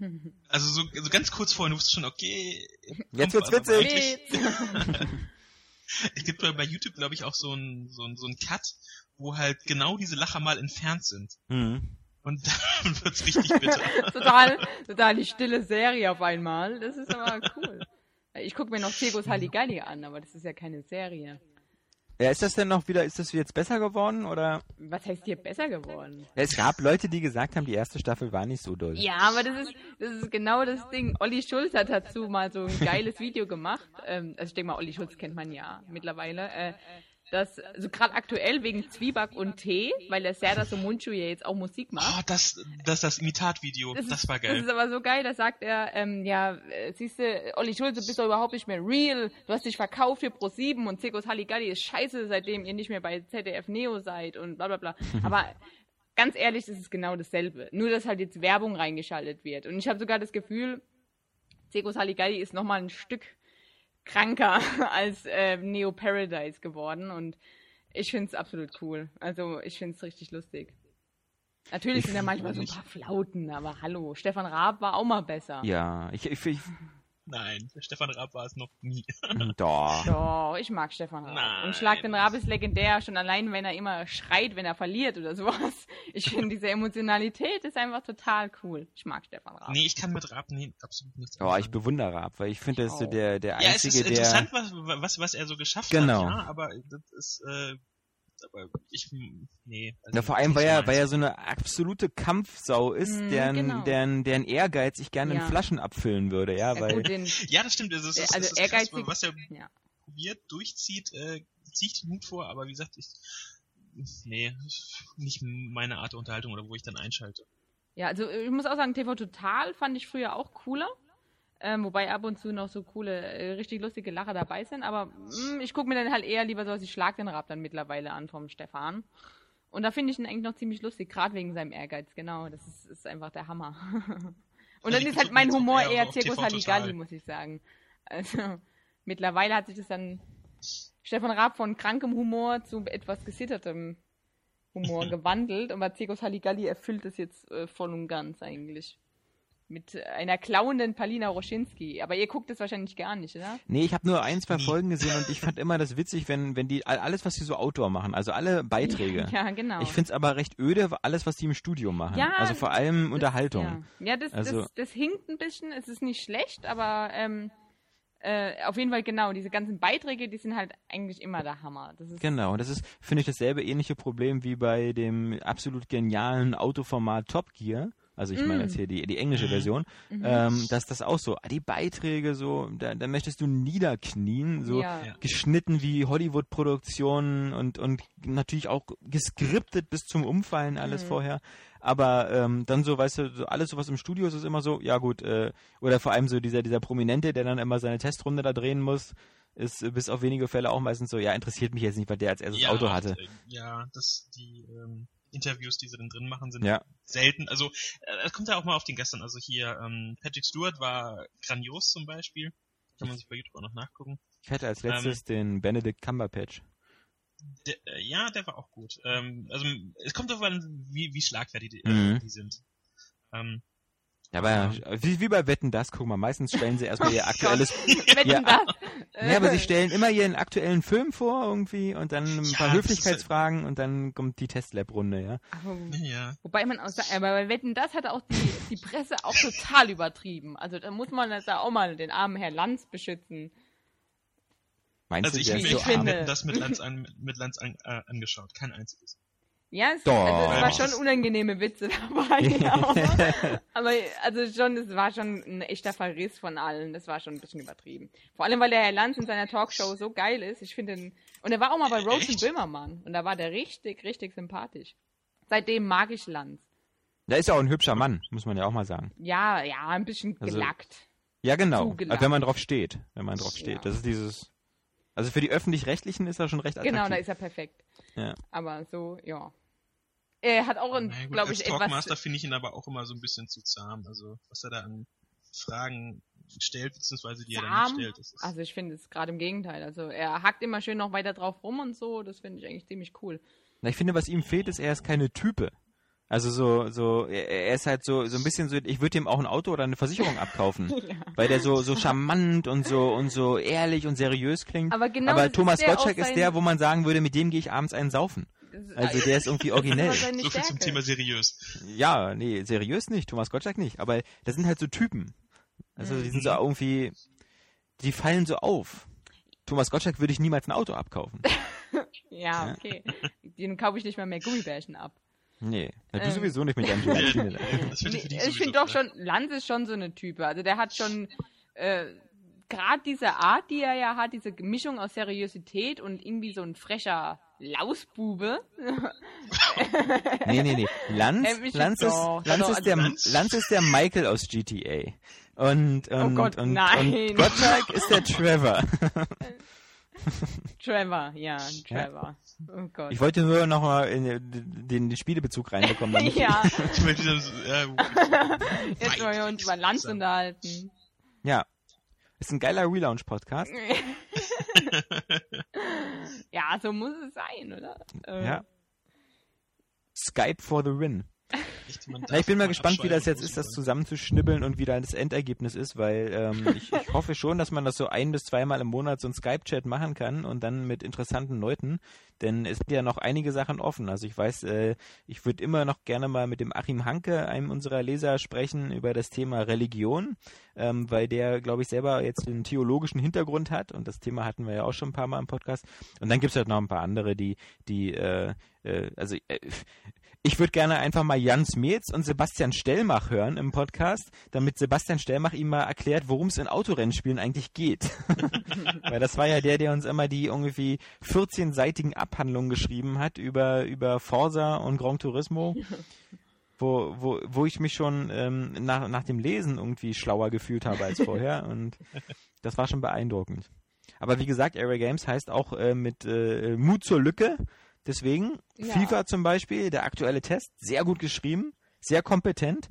[laughs] Also so, so ganz kurz vorher, du wusstest schon, okay. Jetzt wird's witzig. [laughs] Es gibt bei YouTube, glaube ich, auch so ein, so ein, so ein Cut, wo halt genau diese Lacher mal entfernt sind. Hm. Und dann wird's richtig bitter. total, total die stille Serie auf einmal. Das ist aber cool. Ich gucke mir noch Tegos Halligalli an, aber das ist ja keine Serie. Ja, ist das denn noch wieder, ist das jetzt besser geworden oder? Was heißt hier besser geworden? Ja, es gab Leute, die gesagt haben, die erste Staffel war nicht so doll. Ja, aber das ist, das ist genau das Ding. Olli Schulz hat dazu mal so ein geiles Video gemacht. Ähm, also ich denke mal, Olli Schulz kennt man ja mittlerweile. Äh, dass, also gerade aktuell wegen Zwieback und Tee, weil der Serdar Somuncu ja jetzt auch Musik macht. Oh, das, das, das Imitatvideo, das, das, war geil. Das ist aber so geil, da sagt er, ähm, ja, äh, siehst du, Olli Schulze, bist doch überhaupt nicht mehr real, du hast dich verkauft für Pro7 und Zirkus Halligalli ist scheiße, seitdem ihr nicht mehr bei ZDF Neo seid und bla bla bla. [laughs] aber ganz ehrlich, das ist genau dasselbe. Nur, dass halt jetzt Werbung reingeschaltet wird. Und ich habe sogar das Gefühl, Zirkus Halligalli ist nochmal ein Stück kranker [laughs] als äh, Neo Paradise geworden und ich finde es absolut cool. Also ich finde es richtig lustig. Natürlich sind ja manchmal so ein paar Flauten, aber hallo, Stefan Raab war auch mal besser. Ja, ich, ich, ich Nein, der Stefan Raab war es noch nie. [laughs] Doch. Doch, ich mag Stefan Raab. Nein. Und Schlag den Raab ist legendär, schon allein, wenn er immer schreit, wenn er verliert oder sowas. Ich finde, diese Emotionalität ist einfach total cool. Ich mag Stefan Raab. Nee, ich kann mit Raab nee, absolut nichts Oh, ich bewundere Raab, weil ich finde, das ist so auch. der, der Ja, es einzige, ist interessant, der. was, was, was er so geschafft Genau. hat, ja, aber das ist, äh, aber ich, nee. Also Ja, vor allem, weil er, weil er so eine absolute Kampfsau ist, Mhm, deren, genau. deren, deren Ehrgeiz ich gerne Ja. in Flaschen abfüllen würde, ja, weil. [laughs] Ja, das stimmt, also, es ist, Also es ist krass, ehrgeizig- was er ja. probiert, durchzieht, äh, ziehe ich den Hut vor, aber wie gesagt, ich, nee, nicht meine Art der Unterhaltung oder wo ich dann einschalte. Ja, also ich muss auch sagen, TV Total fand ich früher auch cooler. Ähm, wobei ab und zu noch so coole, äh, richtig lustige Lacher dabei sind. Aber mh, ich gucke mir dann halt eher lieber so was, ich schlag den Rab dann mittlerweile an vom Stefan. Und da finde ich ihn eigentlich noch ziemlich lustig, gerade wegen seinem Ehrgeiz, genau. Das ist, ist einfach der Hammer. [laughs] und dann ist halt mein Humor eher eher Zirkus Halligalli, muss ich sagen. Also mittlerweile hat sich das dann Stefan Raab von krankem Humor zu etwas gesittertem Humor [laughs] gewandelt, aber Zirkus Halligalli erfüllt es jetzt äh, voll und ganz eigentlich. Mit einer klauenden Palina Roschinski. Aber ihr guckt es wahrscheinlich gar nicht, oder? Nee, ich habe nur ein, zwei Nie. Folgen gesehen und ich fand immer das witzig, wenn, wenn die all- alles, was die so Outdoor machen, also alle Beiträge. [laughs] Ja, genau. Ich find's aber recht öde, alles, was die im Studio machen. Ja, also vor allem Unterhaltung. Ja, ja das, Also- das, das hinkt ein bisschen. Es ist nicht schlecht, aber ähm, äh, auf jeden Fall genau. Diese ganzen Beiträge, die sind halt eigentlich immer der Hammer. Das ist, Genau, und das ist, finde ich, dasselbe ähnliche Problem wie bei dem absolut genialen Autoformat Top Gear. Also ich meine Mm. jetzt hier die, die englische Mhm. Version, Mhm. ähm, dass das auch so, die Beiträge so, da, da möchtest du niederknien, so ja. Ja. geschnitten wie Hollywood-Produktionen und, und natürlich auch geskriptet bis zum Umfallen alles Mhm. vorher. Aber ähm, dann so, weißt du, so alles so was im Studio ist, ist immer so, ja gut, äh, oder vor allem so dieser, dieser Prominente, der dann immer seine Testrunde da drehen muss, ist bis auf wenige Fälle auch meistens so, ja, interessiert mich jetzt nicht, weil der als erstes Auto hatte. Ja, das, die ähm, Interviews, die sie dann drin machen, sind Ja. selten. Also, äh, es kommt ja auch mal auf den Gestern. Also hier, ähm, Patrick Stewart war grandios zum Beispiel. Kann man sich bei YouTube auch noch nachgucken. Ich hatte als Ähm, letztes den Benedict Cumberbatch. Der, äh, ja, der war auch gut. Ähm, also, es kommt darauf an, wie, wie schlagfertig die, Mhm. äh, die sind. Ähm, Ja, aber wie, wie bei Wetten das, guck mal, meistens stellen sie erstmal ihr [laughs] aktuelles. Wetten Ja. das? Ja, aber sie stellen immer ihren aktuellen Film vor irgendwie und dann ein Ja, paar Höflichkeitsfragen und dann kommt die Testlab-Runde, ja. Ja. wobei man auch sagt, aber bei Wetten, das hat auch die, die Presse auch total übertrieben. Also da muss man jetzt auch mal den armen Herrn Lanz beschützen. Meinst Also du, ich, ich, ich so finde- arm? finde das mit Lanz, an, mit Lanz an, äh, angeschaut. Kein einziges. Ja, es, Doch. also, es war schon unangenehme Witze [laughs] dabei, [laughs] genau. Aber also schon, es war schon ein echter Verriss von allen. Das war schon ein bisschen übertrieben. Vor allem, weil der Herr Lanz in seiner Talkshow so geil ist. Ich finde ihn, und er war auch mal bei Rosen? Böhmermann. Und da war der richtig, richtig sympathisch. Seitdem mag ich Lanz. Der ist ja auch ein hübscher Mann, muss man ja auch mal sagen. Ja, ja, ein bisschen Also- gelackt. Ja, genau. Zugelackt. Aber wenn man drauf steht, wenn man drauf steht. Ja. Das ist dieses. Also für die öffentlich-rechtlichen ist er schon recht attraktiv. Genau, da ist er perfekt. Ja. Aber so, ja. Er hat auch, gut, glaube als ich, Talkmaster etwas. finde ich ihn aber auch immer so ein bisschen zu zahm. Also, was er da an Fragen stellt, beziehungsweise die er dann Zahm? nicht stellt. Das ist, Also ich finde es gerade im Gegenteil. Also er hackt immer schön noch weiter drauf rum und so. Das finde ich eigentlich ziemlich cool. Na, ich finde, was ihm fehlt, ist, er ist keine Type. Also so, so, er, ist halt so, so ein bisschen so, ich würde ihm auch ein Auto oder eine Versicherung abkaufen. [laughs] Ja. Weil der so, so charmant und so, und so ehrlich und seriös klingt. Aber genau Aber Thomas Gottschalk ist der, wo man sagen würde, mit dem gehe ich abends einen saufen. Also [laughs] der ist irgendwie originell. so viel zum. Thema seriös. Ja, nee, seriös nicht, Thomas Gottschalk nicht. Aber das sind halt so Typen. Also die sind so irgendwie, die fallen so auf. Thomas Gottschalk würde ich niemals ein Auto abkaufen. [laughs] Ja, okay. Den kaufe ich nicht mal mehr Gummibärchen ab. Nee, na, du Ähm. sowieso nicht mit deinem [laughs] Gelatine. Ich finde doch schon, Lanz ist schon so eine Type. Also der hat schon, äh, gerade diese Art, die er ja hat, diese Mischung aus Seriosität und irgendwie so ein frecher Lausbube. Nee, nee, nee. Lanz, Lanz, ist, doch, Lanz, doch, ist der, Lanz. Lanz ist der Michael aus GTA. Und, und, Oh Gott, und, nein. und Gottschalk ist der Trevor. [laughs] Trevor, ja, Trevor. Oh Gott. Ich wollte nur noch mal in den, den Spielebezug reinbekommen. [laughs] ja, Ich möchte das, äh, [laughs] jetzt wollen wir uns über Lanz unterhalten. ja. Ist ein geiler Relaunch-Podcast. [laughs] ja, so muss es sein, oder? Äh, Ja. Skype for the win. echt, Na, ich bin mal gespannt, wie das jetzt ist, das sie zusammenzuschnibbeln und wie da das Endergebnis ist, weil ähm, [laughs] ich, ich hoffe schon, dass man das so ein bis zweimal im Monat so ein Skype-Chat machen kann und dann mit interessanten Leuten, denn es sind ja noch einige Sachen offen. Also ich weiß, äh, ich würde immer noch gerne mal mit dem Achim Hanke, einem unserer Leser, sprechen über das Thema Religion, ähm, weil der, glaube ich, selber jetzt einen theologischen Hintergrund hat und das Thema hatten wir ja auch schon ein paar Mal im Podcast. Und dann gibt's halt noch ein paar andere, die, die, äh, äh, also äh, ich würde gerne einfach mal Jans Metz und Sebastian Stellmach hören im Podcast, damit Sebastian Stellmach ihm mal erklärt, worum es in Autorennspielen eigentlich geht. [laughs] Weil das war ja der, der uns immer die irgendwie 14-seitigen Abhandlungen geschrieben hat über, über Forsa und Gran Turismo. Wo, wo, wo ich mich schon ähm, nach, nach dem Lesen irgendwie schlauer gefühlt habe als [laughs] vorher. Und das war schon beeindruckend. Aber wie gesagt, Area Games heißt auch äh, mit äh, Mut zur Lücke. Deswegen, Ja. FIFA zum Beispiel, der aktuelle Test, sehr gut geschrieben, sehr kompetent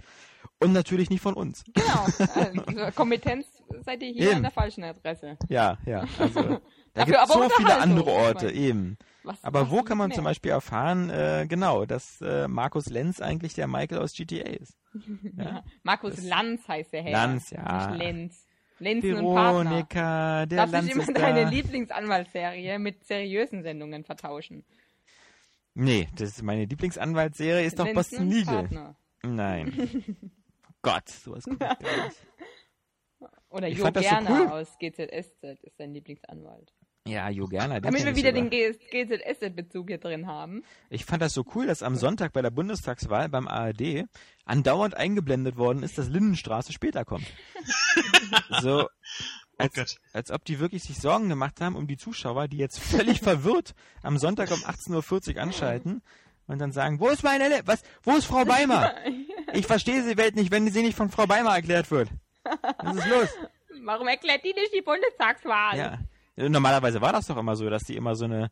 und natürlich nicht von uns. Genau. [laughs] Also, Kompetenz seid ihr hier Eben. an der falschen Adresse. Ja, ja. Also da [laughs] Dafür gibt so viele andere Orte, eben. Was, Aber wo kann man mehr? zum Beispiel erfahren, äh, genau, dass äh, Markus Lenz eigentlich der Michael aus GTA ist? [laughs] Ja? Markus Lanz heißt der Herr. Lanz, ja. Nicht Lenz. Lenzen und Partner. Veronika, der Darf Lanz ich immer ist deine. Lieblingsanwaltsserie mit seriösen Sendungen vertauschen? Nee, das ist meine Lieblingsanwaltsserie ist doch Boston Legal. Nein. [laughs] Gott, sowas guck ich gar nicht. Oder Ich Jo das so Gerner cool. aus GZSZ ist dein Lieblingsanwalt. Ja, Jo Gerner, der Damit wir wieder sogar. den GZSZ-Bezug hier drin haben. Ich fand das so cool, dass am Sonntag bei der Bundestagswahl beim ARD andauernd eingeblendet worden ist, dass Lindenstraße später kommt. [laughs] so, als, Gott. als ob die wirklich sich Sorgen gemacht haben um die Zuschauer, die jetzt völlig [laughs] verwirrt am Sonntag um 18.40 Uhr anschalten und dann sagen, wo ist meine, Le was, wo ist Frau Beimer? [laughs] Ich verstehe sie Welt nicht, wenn sie nicht von Frau Beimer erklärt wird. Was ist los? Warum erklärt die nicht die Bundestagswahl? Ja. Normalerweise war das doch immer so, dass die immer so eine,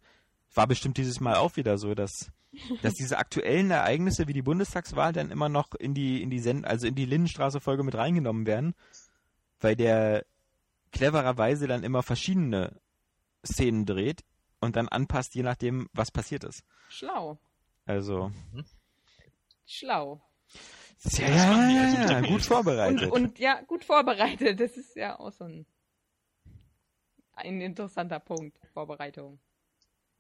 war bestimmt dieses Mal auch wieder so, dass, dass diese aktuellen Ereignisse wie die Bundestagswahl dann immer noch in die, in die Send, also in die Lindenstraße-Folge mit reingenommen werden, weil der clevererweise dann immer verschiedene Szenen dreht und dann anpasst, je nachdem, was passiert ist. Schlau. Also, Schlau. ja, also ja, der gut vorbereitet. Und, und ja, gut vorbereitet. Das ist ja auch so ein, ein interessanter Punkt. Vorbereitung.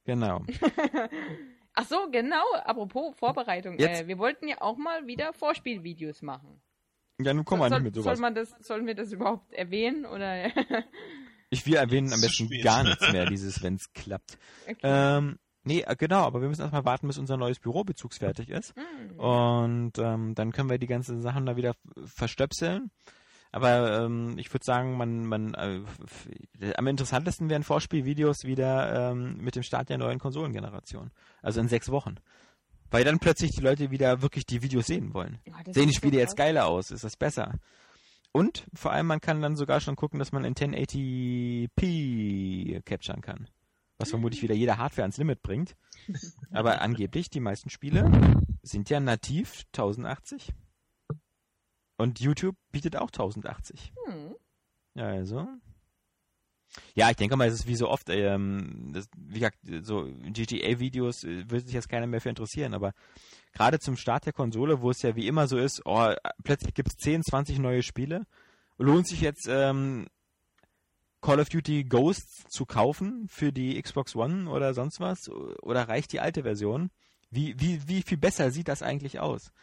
genau. [laughs] Ach so, genau. Apropos Vorbereitung. Äh, wir wollten ja auch mal wieder Vorspielvideos machen. Ja, nun kommen wir soll, nicht mit soll sowas. man das, sollen wir das überhaupt erwähnen oder? [laughs] Ich will erwähnen am besten spät. gar nichts mehr, dieses, wenn's klappt. okay. Ähm, nee, äh, genau, aber wir müssen erstmal warten, bis unser neues Büro bezugsfertig ist. Hm. Und ähm, dann können wir die ganzen Sachen da wieder verstöpseln. Aber ähm, ich würde sagen, man, man äh, am interessantesten wären Vorspielvideos wieder ähm, mit dem Start der neuen Konsolengeneration. Also in sechs Wochen. Weil dann plötzlich die Leute wieder wirklich die Videos sehen wollen. Ja, Sehen die Spiele jetzt geiler aus? Ist das besser? Und vor allem, man kann dann sogar schon gucken, dass man in 1080p capturen kann. Was vermutlich wieder jede Hardware ans Limit bringt. [laughs] Aber angeblich, die meisten Spiele sind ja nativ 1080. Und YouTube bietet auch 1080. Hm. Ja, also. Ja, ich denke mal, es ist wie so oft, ähm, das, wie gesagt, so GTA-Videos äh, würde sich jetzt keiner mehr für interessieren, aber gerade zum Start der Konsole, wo es ja wie immer so ist, oh, plötzlich gibt es 10, 20 neue Spiele, lohnt sich jetzt ähm, Call of Duty Ghosts zu kaufen für die Xbox One oder sonst was? Oder reicht die alte Version? Wie, wie, wie viel besser sieht das eigentlich aus?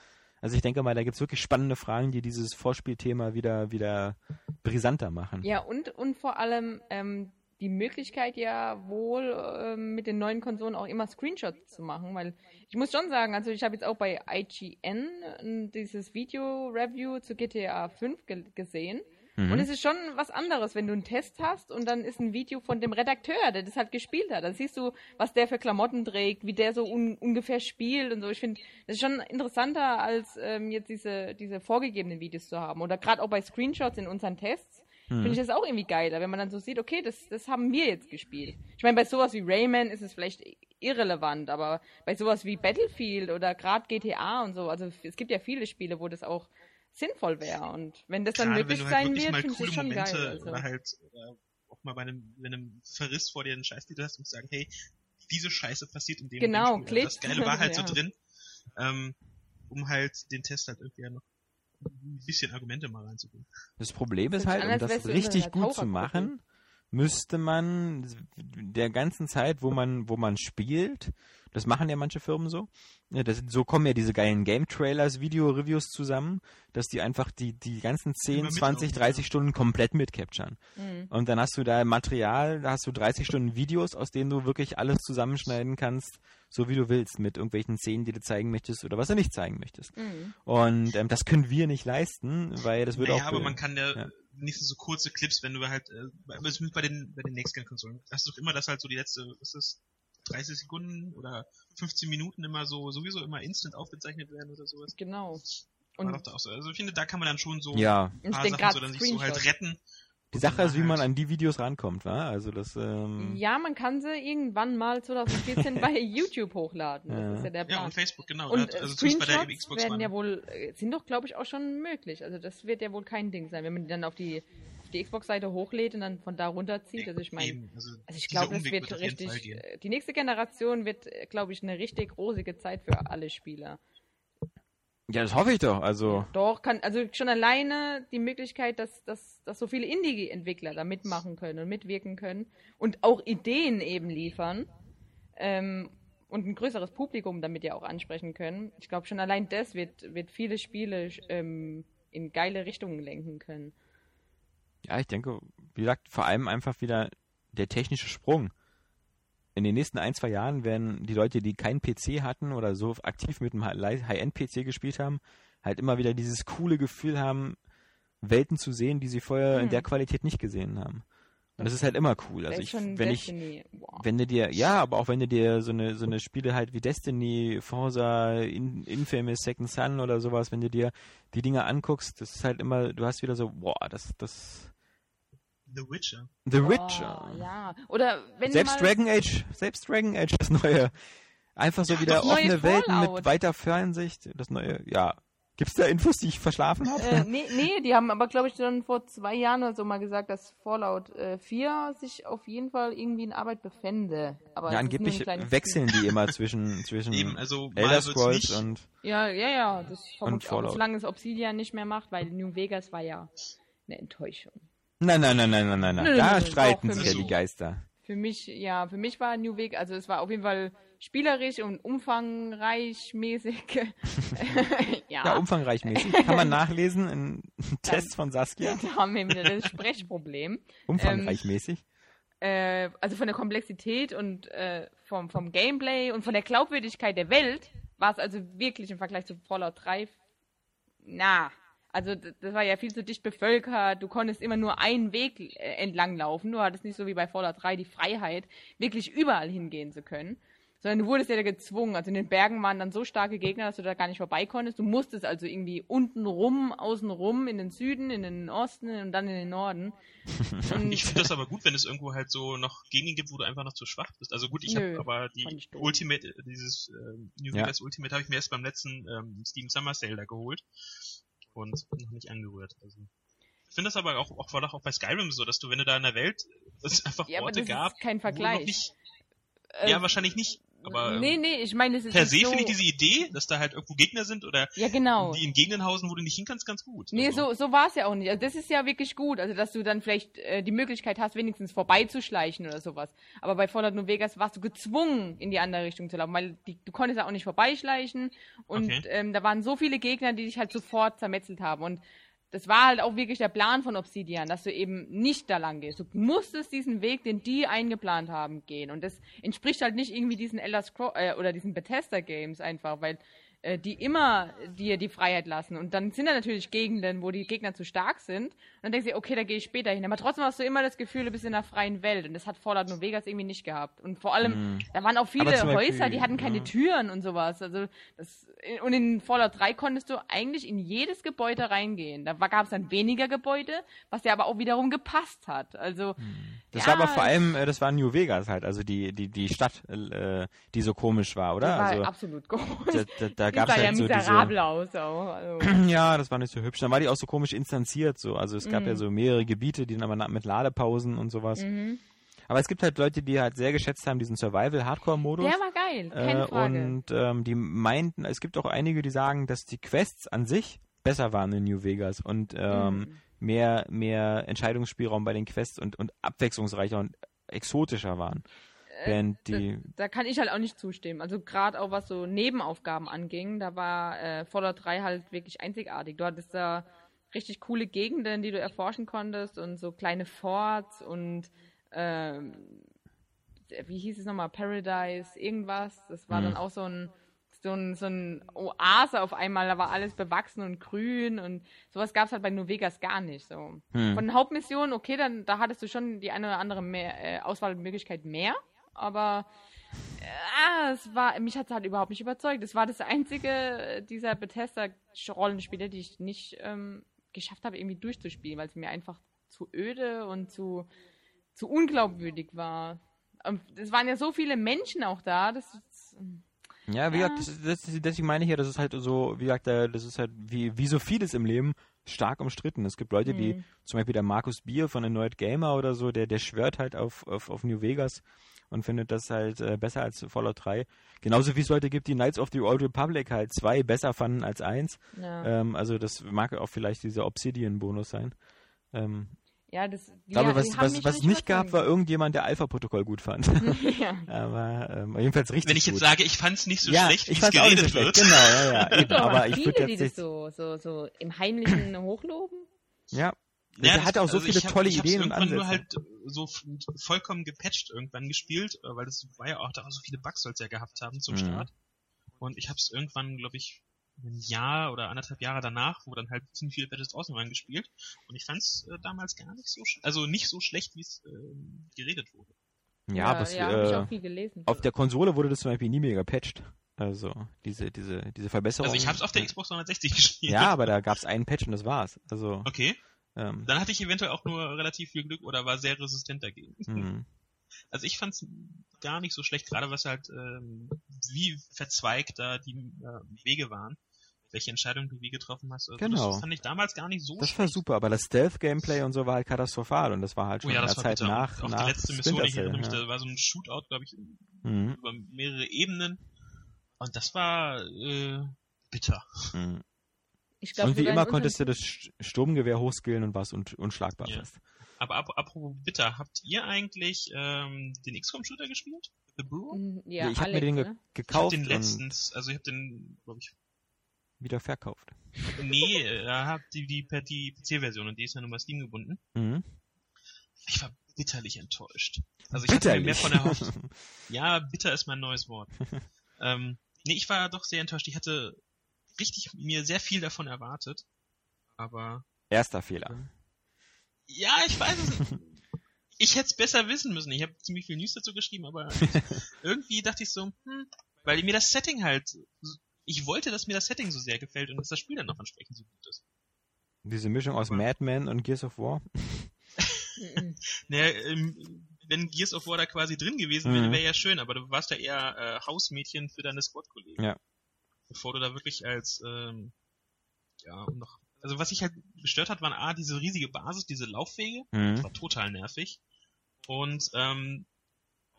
Also ich denke mal, da gibt es wirklich spannende Fragen, die dieses Vorspielthema wieder, wieder brisanter machen. Ja, und, und vor allem ähm, die Möglichkeit ja wohl ähm, mit den neuen Konsolen auch immer Screenshots zu machen, weil ich muss schon sagen, also ich habe jetzt auch bei IGN äh, dieses Video-Review zu GTA 5 ge gesehen Mhm. Und es ist schon was anderes, wenn du einen Test hast und dann ist ein Video von dem Redakteur, der das halt gespielt hat. Dann siehst du, was der für Klamotten trägt, wie der so un ungefähr spielt und so. Ich finde, das ist schon interessanter, als ähm, jetzt diese, diese vorgegebenen Videos zu haben. Oder gerade auch bei Screenshots in unseren Tests. Finde ich das auch irgendwie geiler, wenn man dann so sieht, okay, das, das haben wir jetzt gespielt. Ich meine, bei sowas wie Rayman ist es vielleicht irrelevant, aber bei sowas wie Battlefield oder gerade GTA und so, also es gibt ja viele Spiele, wo das auch sinnvoll wäre. Und wenn das dann Gerade möglich du halt sein wird, finde ich schon Momente geil. Also. oder halt oder auch mal bei einem, wenn einem Verriss vor dir einen Scheißtitel hast und sagen, hey, diese Scheiße passiert in dem, Genau, dem Spiel. Und Das. Geile war halt [laughs] Ja. so drin, ähm, um halt den Test halt irgendwie ja noch ein bisschen Argumente mal reinzubringen. Das Problem ist halt, um das du richtig gut zu machen, müsste man der ganzen Zeit, wo man, wo man spielt, das machen ja manche Firmen so, ja, das, so kommen ja diese geilen Game-Trailers, Video-Reviews zusammen, dass die einfach die, die ganzen 10, Immer 20, mitlaufen, 30 Stunden komplett mitcapturen. Mhm. Und dann hast du da Material, da hast du 30 Stunden Videos, aus denen du wirklich alles zusammenschneiden kannst, so wie du willst, mit irgendwelchen Szenen, die du zeigen möchtest oder was du nicht zeigen möchtest. Mhm. Und ähm, das können wir nicht leisten, weil das würde naja, auch... aber man kann ja, ja. nicht so kurze Clips, wenn du halt, äh, bei, bei den, bei den Next-Gen-Konsolen, hast du doch immer das halt so die letzte, was ist das, 30 Sekunden oder 15 Minuten immer so, sowieso immer instant aufgezeichnet werden oder sowas. Genau. Und doch da auch so. Also ich finde, da kann man dann schon so ja, ein paar Sachen so dann sich so halt Screenshots. retten. Die Sache ist, wie man halt- an die Videos rankommt, wa? Also das, ähm, ja, man kann sie irgendwann mal 2014 [laughs] bei YouTube hochladen. Ja. Das ist ja der Ja, Plan. und Facebook, genau. Und also zumindest bei der Screenshots Xbox werden ja wohl, äh, sind doch glaube ich auch schon möglich. Also das wird ja wohl kein Ding sein, wenn man die dann auf die, die Xbox-Seite hochlädt und dann von da runterzieht. Also ich meine, also, also ich glaube, das wird Fall richtig, äh, die nächste Generation wird, glaube ich, eine richtig rosige Zeit für alle Spieler. ja, das hoffe ich doch. Also, Doch, kann, also schon alleine die Möglichkeit, dass, dass, dass so viele Indie-Entwickler da mitmachen können und mitwirken können und auch Ideen eben liefern ähm, und ein größeres Publikum damit ja auch ansprechen können. Ich glaube, schon allein das wird, wird viele Spiele ähm, in geile Richtungen lenken können. Ja, ich denke, wie gesagt, vor allem einfach wieder der technische Sprung. In den nächsten ein, zwei Jahren werden die Leute, die keinen PC hatten oder so aktiv mit einem High-End-PC gespielt haben, halt immer wieder dieses coole Gefühl haben, Welten zu sehen, die sie vorher in Hm. der Qualität nicht gesehen haben. Und das ist halt immer cool. Also ich, wenn ich. Wow. wenn du dir, ja, aber auch wenn du dir so eine, so eine Spiele halt wie Destiny, Forza, In, Infamous, Second Son oder sowas, wenn du dir die Dinge anguckst, das ist halt immer, du hast wieder so, boah, das, das, The Witcher. The Witcher. Oh, ja. Oder wenn Selbst Dragon Age, selbst Dragon Age, das neue. Einfach so wieder offene Welten mit weiter Fernsicht. Das neue, ja. Gibt's da Infos, die ich verschlafen habe? Äh, nee, nee, die haben aber, glaube ich, schon vor zwei Jahren oder so mal gesagt, dass Fallout äh, 4 sich auf jeden Fall irgendwie in Arbeit befände. Aber ja, angeblich wechseln die immer [laughs] zwischen, zwischen Eben, also Elder Scrolls und. Ja, ja, ja. Das ich auch, Fallout. solange es Obsidian nicht mehr macht, weil New Vegas war ja eine Enttäuschung. Nein, nein, nein, nein, nein, nein, nein. Da streiten sich ja die Geister. Für mich, ja, für mich war New Vegas, also es war auf jeden Fall spielerisch und umfangreich mäßig. [laughs] [laughs] ja, Ja, umfangreich mäßig. [laughs] Kann man nachlesen in Tests von Saskia. da haben wir wieder das Sprechproblem. Umfangreich mäßig. äh, also von der Komplexität und äh, vom, vom Gameplay und von der Glaubwürdigkeit der Welt war es also wirklich im Vergleich zu Fallout 3 na. Also das war ja viel zu dicht bevölkert, du konntest immer nur einen Weg äh, entlang laufen, du hattest nicht so wie bei Fallout 3 die Freiheit, wirklich überall hingehen zu können, sondern du wurdest ja da gezwungen. Also in den Bergen waren dann so starke Gegner, dass du da gar nicht vorbei konntest. Du musstest also irgendwie unten rum, außen rum, in den Süden, in den Osten und dann in den Norden. [laughs] Und Ich finde das aber gut, wenn es irgendwo halt so noch Gegenden gibt, wo du einfach noch zu schwach bist. Also gut, ich habe aber die. Ultimate, dieses ähm, New Ja. Vegas Ultimate habe ich mir erst beim letzten ähm, Steam Summer Sale da geholt und noch nicht angerührt. Also ich finde das aber auch, auch, war doch auch bei Skyrim so, dass du, wenn du da in der Welt es einfach ja, aber Orte das gab, ist kein wo du noch Vergleich. nicht, Äh, ja wahrscheinlich nicht, aber nee, ähm, nee, ich meine, es ist per se so, finde ich diese Idee, dass da halt irgendwo Gegner sind oder Ja, genau. die in Gegenden hausen, wo du nicht hin kannst, ganz gut. Nee, Also, so, so war es ja auch nicht. Also das ist ja wirklich gut, also dass du dann vielleicht äh, die Möglichkeit hast, wenigstens vorbeizuschleichen oder sowas. Aber bei Fallout New Vegas warst du gezwungen, in die andere Richtung zu laufen, weil die, du konntest ja auch nicht vorbeischleichen und Okay. ähm, da waren so viele Gegner, die dich halt sofort zermetzelt haben und das war halt auch wirklich der Plan von Obsidian, dass du eben nicht da lang gehst. Du musstest diesen Weg, den die eingeplant haben, gehen. Und das entspricht halt nicht irgendwie diesen Elder Scroll äh, oder diesen Bethesda Games einfach, weil äh, die immer dir die Freiheit lassen. Und dann sind da natürlich Gegenden, wo die Gegner zu stark sind. Und dann denkst du, okay, da gehe ich später hin. Aber trotzdem hast du immer das Gefühl, du bist in einer freien Welt. Und das hat Fallout New Vegas irgendwie nicht gehabt. Und vor allem, Mhm. da waren auch viele zum Häuser, Beispiel, die hatten keine ja. Türen und sowas. Also das, und in Fallout 3 konntest du eigentlich in jedes Gebäude reingehen. Da gab es dann weniger Gebäude, was ja aber auch wiederum gepasst hat. Also Das ja, war aber vor allem, äh, das war New Vegas halt, also die, die, die Stadt, äh, die so komisch war, oder? das war also, absolut [laughs] komisch. da, da, da Die gab es sah ja halt so miserabel diese, aus auch. Also. [clears throat] ja, das war nicht so hübsch. Dann war die auch so komisch instanziert, so. Also es gab Mhm. ja so mehrere Gebiete, die dann aber mit Ladepausen und sowas. Mhm. Aber es gibt halt Leute, die halt sehr geschätzt haben, diesen Survival-Hardcore-Modus. Der war geil, keine Äh, Frage. und ähm, die meinten, es gibt auch einige, die sagen, dass die Quests an sich besser waren in New Vegas und ähm, Mhm. mehr, mehr Entscheidungsspielraum bei den Quests und, und abwechslungsreicher und exotischer waren. Während die. Da kann ich halt auch nicht zustimmen. Also gerade auch was so Nebenaufgaben anging, da war äh, Fallout 3 halt wirklich einzigartig. Du hattest da richtig coole Gegenden, die du erforschen konntest und so kleine Forts und ähm, wie hieß es nochmal, Paradise, irgendwas. Das war Mhm. dann auch so ein so ein, so ein Oase auf einmal, da war alles bewachsen und grün und sowas gab es halt bei New Vegas gar nicht. So. Hm. Von den Hauptmissionen, okay, dann da hattest du schon die eine oder andere mehr, äh, Auswahlmöglichkeit mehr, aber äh, es war, mich hat es halt überhaupt nicht überzeugt. Es war das einzige dieser Bethesda-Rollenspiele, die ich nicht ähm, geschafft habe, irgendwie durchzuspielen, weil es mir einfach zu öde und zu, zu unglaubwürdig war. Und es waren ja so viele Menschen auch da, das ist, Ja, wie gesagt, das, das, deswegen meine ich ja, das ist halt so, wie gesagt, äh, das ist halt wie, wie so vieles im Leben stark umstritten. Es gibt Leute, die, Mhm. zum Beispiel der Markus Bier von Annoyed Gamer oder so, der, der schwört halt auf, auf, auf New Vegas und findet das halt äh, besser als Fallout 3. Genauso wie es Leute gibt, die Knights of the Old Republic halt 2 besser fanden als 1. ja. Ähm, also das mag auch vielleicht dieser Obsidian-Bonus sein. Ähm, ja, das, ich glaube, ja, was, die was, was es nicht gab, war irgendjemand, der Alpha-Protokoll gut fand. [laughs] ja. [laughs] Aber ähm, jedenfalls richtig Wenn ich jetzt gut. sage, ich fand's nicht so ja, schlecht, wie ich es fand's auch nicht geredet so wird. schlecht. Genau, ja, ja. Eben. Aber ich viele, würde die jetzt das nicht. so, so, so im Heimlichen hochloben. Ja. Ja, der hatte auch so also viele ich hab, tolle ich hab's Ideen und irgendwann nur Ansätze. halt so f- vollkommen gepatcht irgendwann gespielt, äh, weil das war ja auch, da auch so viele Bugs soll's ja gehabt haben zum Mhm. Start. Und ich hab's irgendwann, glaube ich, ein Jahr oder anderthalb Jahre danach, wo dann halt ziemlich viele Patches draußen waren, gespielt. Und ich fand's äh, damals gar nicht so, sch- also nicht so schlecht, wie es ähm, geredet wurde. Ja, aber es, ja, hab ich äh, auch viel gelesen. auf der Konsole wurde das zum Beispiel nie mehr gepatcht. Also diese, diese, diese Verbesserung. Also ich hab's auf der Xbox 360 [laughs] gespielt. Ja, aber da gab's einen Patch und das war's. Also Okay, ähm, dann hatte ich eventuell auch nur relativ viel Glück oder war sehr resistent dagegen. hm. [laughs] Also ich fand's gar nicht so schlecht, gerade was halt ähm, wie verzweigt da die äh, Wege waren, welche Entscheidungen du wie getroffen hast. Also Genau. Das fand ich damals gar nicht so das war schlecht. super, aber das Stealth-Gameplay und so war halt katastrophal und das war halt Oh schon ja, in der war Zeit bitter. nach, auch nach die letzte Mission, ich erinnere mich, Cell, da war so ein Shootout, glaube ich, ja. mhm. über mehrere Ebenen. Und das war äh, bitter. Mhm. Ich glaub, Und wie immer konntest du das St- Sturmgewehr hochskillen und warst un unschlagbar Ja. fast. Aber ap apropos bitter, habt ihr eigentlich ähm, den XCOM-Shooter gespielt? The Brewer? Mm, Ja, ich habe mir den ge ne? Ich hab gekauft den und letztens, also ich hab den, glaube ich, wieder verkauft. nee, äh, hab die, die, die PC-Version und die ist ja nur bei Steam gebunden. Mhm. Ich war bitterlich enttäuscht. Also ich hatte mir mehr Bitterlich. von erhofft. [laughs] Ja, bitter ist mein neues Wort. [laughs] ähm, nee, ich war doch sehr enttäuscht. Ich hatte richtig mir sehr viel davon erwartet. Aber Erster Fehler. ja, ich weiß es nicht. [laughs] Ich hätte es besser wissen müssen. Ich habe ziemlich viel News dazu geschrieben, aber [laughs] irgendwie dachte ich so, hm, weil mir das Setting halt, ich wollte, dass mir das Setting so sehr gefällt und dass das Spiel dann noch entsprechend so gut ist. Diese Mischung aus Aber- Mad Men und Gears of War. [laughs] Naja, ähm, wenn Gears of War da quasi drin gewesen wäre, Mhm. wäre ja schön, aber du warst ja eher äh, Hausmädchen für deine Squad-Kollegen. Ja. Bevor du da wirklich als, ähm, ja, und noch, also was mich halt gestört hat, waren A, diese riesige Basis, diese Laufwege, das Mhm. war total nervig. Und, ähm,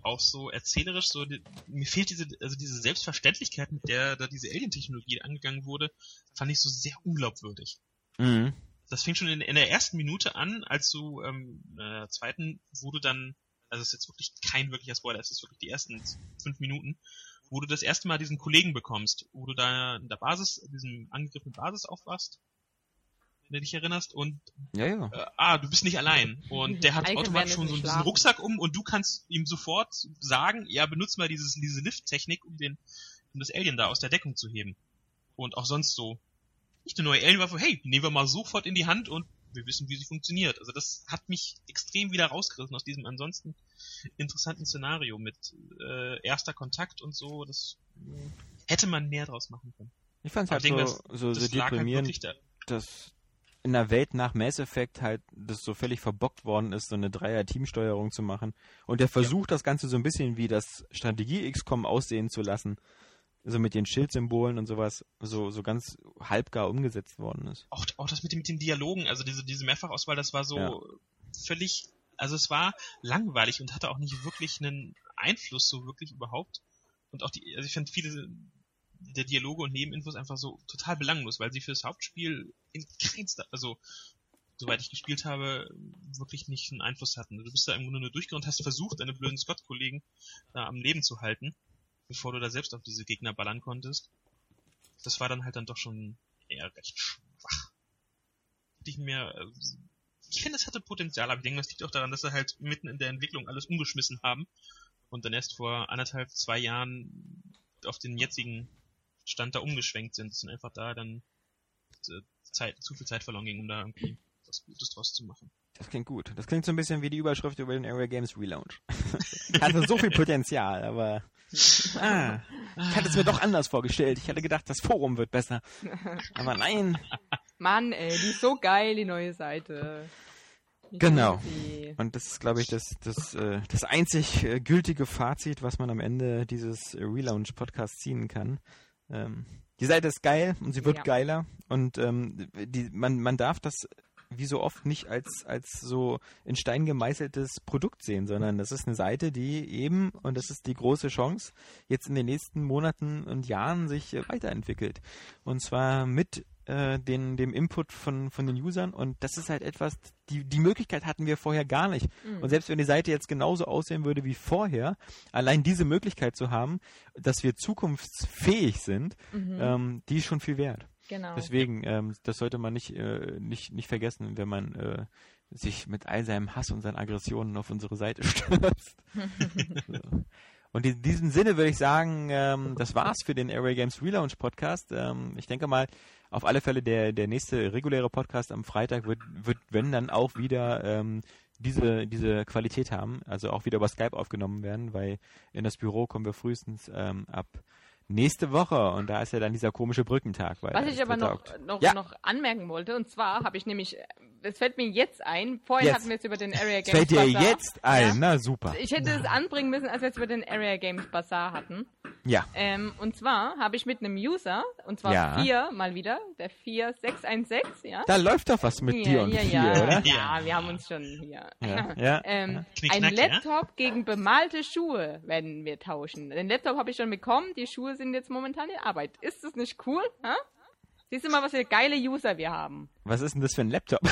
auch so erzählerisch, so, die, mir fehlt diese, also diese Selbstverständlichkeit, mit der da diese Alien-Technologie angegangen wurde, fand ich so sehr unglaubwürdig Mhm. das fing schon in, in der ersten Minute an, als du ähm, in der zweiten, wo du dann, also es ist jetzt wirklich kein wirklicher Spoiler, es ist wirklich die ersten fünf Minuten, wo du das erste Mal diesen Kollegen bekommst, wo du da in der Basis, in diesem angegriffenen Basis aufwachst, wenn du dich erinnerst, und Ja, ja. äh, ah, du bist nicht allein. Und der hat automatisch schon so diesen schlafen. Rucksack um und du kannst ihm sofort sagen, ja, benutzt mal dieses, diese Lift-Technik, um den, um das Alien da aus der Deckung zu heben. Und auch sonst so, nicht eine neue Alien-Waffe, hey, nehmen wir mal sofort in die Hand und wir wissen, wie sie funktioniert. Also das hat mich extrem wieder rausgerissen aus diesem ansonsten interessanten Szenario mit äh, erster Kontakt und so. Das äh, hätte man mehr draus machen können. Ich fand es halt so, das- so, so Das lag halt deprimierend, da. dass in der Welt nach Mass Effect halt das so völlig verbockt worden ist, so eine Dreier-Teamsteuerung zu machen. Und der versucht das Ganze so ein bisschen wie das Strategie-XCOM aussehen zu lassen. So mit den Schildsymbolen und sowas, so, so ganz halbgar umgesetzt worden ist. Auch, auch das mit, den- mit den Dialogen, also diese, diese Mehrfachauswahl, das war so Ja. völlig, also es war langweilig und hatte auch nicht wirklich einen Einfluss so wirklich überhaupt. Und auch die, also ich fand viele der Dialoge und Nebeninfos einfach so total belanglos, weil sie für das Hauptspiel in keinster, also soweit ich gespielt habe, wirklich nicht einen Einfluss hatten. Du bist da im Grunde nur durchgerannt, hast versucht, deine blöden Scott-Kollegen da am Leben zu halten, bevor du da selbst auf diese Gegner ballern konntest. Das war dann halt dann doch schon eher recht schwach. Hätte ich mir, äh, ich finde, es hatte Potenzial, aber ich denke, das liegt auch daran, dass sie halt mitten in der Entwicklung alles umgeschmissen haben und dann erst vor anderthalb, zwei Jahren auf den jetzigen Stand da umgeschwenkt sind und einfach da dann äh, Zeit, zu viel Zeit verloren ging, um da irgendwie was Gutes draus zu machen. Das klingt gut. Das klingt so ein bisschen wie die Überschrift über den Area Games Relaunch. [laughs] Hatte so viel Potenzial, aber ah, ich hatte es mir doch anders vorgestellt. Ich hatte gedacht, das Forum wird besser. Aber nein. Mann, ey, die ist so geil, die neue Seite. Ich Genau. Und das ist, glaube ich, das, das, äh, das einzig äh, gültige Fazit, was man am Ende dieses Relaunch-Podcasts ziehen kann. Ähm, die Seite ist geil und sie wird Ja. geiler. Und ähm, die, man, man darf das wie so oft nicht als, als so in Stein gemeißeltes Produkt sehen, sondern das ist eine Seite, die eben, und das ist die große Chance, jetzt in den nächsten Monaten und Jahren sich äh, weiterentwickelt. Und zwar mit äh, den, dem Input von, von den Usern. Und das ist halt etwas, die, die Möglichkeit hatten wir vorher gar nicht. Mhm. Und selbst wenn die Seite jetzt genauso aussehen würde wie vorher, allein diese Möglichkeit zu haben, dass wir zukunftsfähig sind, Mhm. ähm, die ist schon viel wert. genau. Deswegen, ähm, das sollte man nicht, äh, nicht, nicht vergessen, wenn man äh, sich mit all seinem Hass und seinen Aggressionen auf unsere Seite [laughs] stürzt. so. [laughs] Und in diesem Sinne würde ich sagen, ähm, das war's für den Area Games Relaunch Podcast. Ähm, ich denke mal, auf alle Fälle der, der nächste reguläre Podcast am Freitag wird, wird wenn dann auch wieder ähm, diese, diese Qualität haben, also auch wieder über Skype aufgenommen werden, weil in das Büro kommen wir frühestens ähm, ab nächste Woche und da ist ja dann dieser komische Brückentag. Weil Was ich aber noch, noch, Ja. noch anmerken wollte, und zwar habe ich nämlich, es fällt mir jetzt ein, vorhin Jetzt. hatten wir es über den Area Es Games fällt dir Bazaar. jetzt ein, Ja. na super. Ich hätte es anbringen müssen, als wir es über den Area Games Bazaar hatten. Ja, Ähm, und zwar habe ich mit einem User, und zwar Ja. vier mal wieder, der 4616, ja? da läuft doch was mit ja, dir und ja, vier, ja, oder? Ja, wir haben uns schon hier. Ja, [laughs] ja. Ähm, ein? Laptop gegen bemalte Schuhe werden wir tauschen. Den Laptop habe ich schon bekommen, die Schuhe sind jetzt momentan in Arbeit. Ist das nicht cool? Hä? Siehst du mal, was für geile User wir haben? Was ist denn das für ein Laptop? [laughs]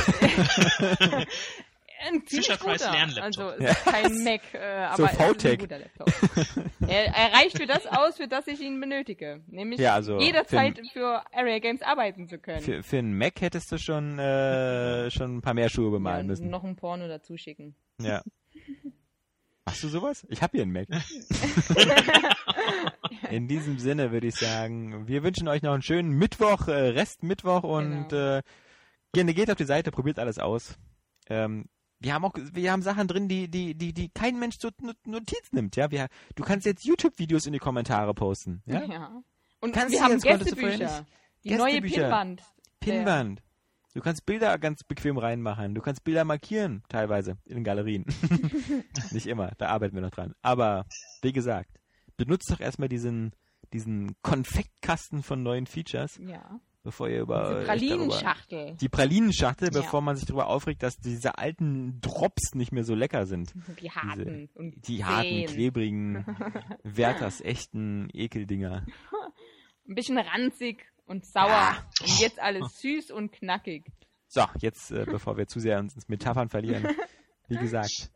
Ein ziemlich guter. Lernlaptop. Also es ist kein [laughs] Mac, äh, So aber es ist ein VTech. guter Laptop. er, er reicht für das aus, für das ich ihn benötige. Nämlich Ja, also jederzeit für, Area Games arbeiten zu können. Für, für einen Mac hättest du schon, äh, schon ein paar mehr Schuhe ja, bemalen und müssen. noch ein Porno dazu schicken. Ja. [laughs] Machst du sowas? Ich habe hier einen Mac. [laughs] [laughs] In diesem Sinne würde ich sagen, wir wünschen euch noch einen schönen Mittwoch, äh, Rest Mittwoch und Genau. äh, gerne geht auf die Seite, probiert alles aus. Ähm, wir haben auch, wir haben Sachen drin, die, die, die, die kein Mensch zur Not- Notiz nimmt, ja. Wir, du kannst jetzt YouTube-Videos in die Kommentare posten, ja. Ja. Und Kannst wir haben jetzt, Gästebücher. Die Gästebücher. neue Pinnwand. Pinnwand. Du kannst Bilder ganz bequem reinmachen. Du kannst Bilder markieren, teilweise, in den Galerien. [laughs] [laughs] Nicht immer, da arbeiten wir noch dran. Aber, wie gesagt, benutzt doch erstmal diesen, diesen Konfektkasten von neuen Features, Ja. bevor ihr über... Die Pralinenschachtel. darüber- Die Pralinenschachtel, Ja. bevor man sich darüber aufregt, dass diese alten Drops nicht mehr so lecker sind. [laughs] Die harten. und Die harten, zähen. klebrigen, Werthers echten Ekeldinger. Ein bisschen ranzig und sauer. Und jetzt alles süß und knackig. So, jetzt, äh, bevor wir zu sehr uns ins Metaphern verlieren, wie gesagt,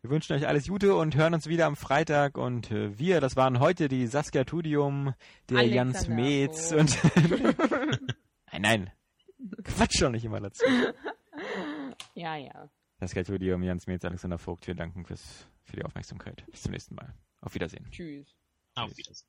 wir wünschen euch alles Gute und hören uns wieder am Freitag. Und äh, wir, das waren heute die Saskia Tudium, der Alexander Jans Metz Vogt. und. [laughs] nein, nein. Quatsch doch nicht immer dazu. Ja, ja. Saskia Tudium, Jans Metz, Alexander Vogt, wir danken fürs, für die Aufmerksamkeit. Bis zum nächsten Mal. Auf Wiedersehen. Tschüss. Auf Wiedersehen.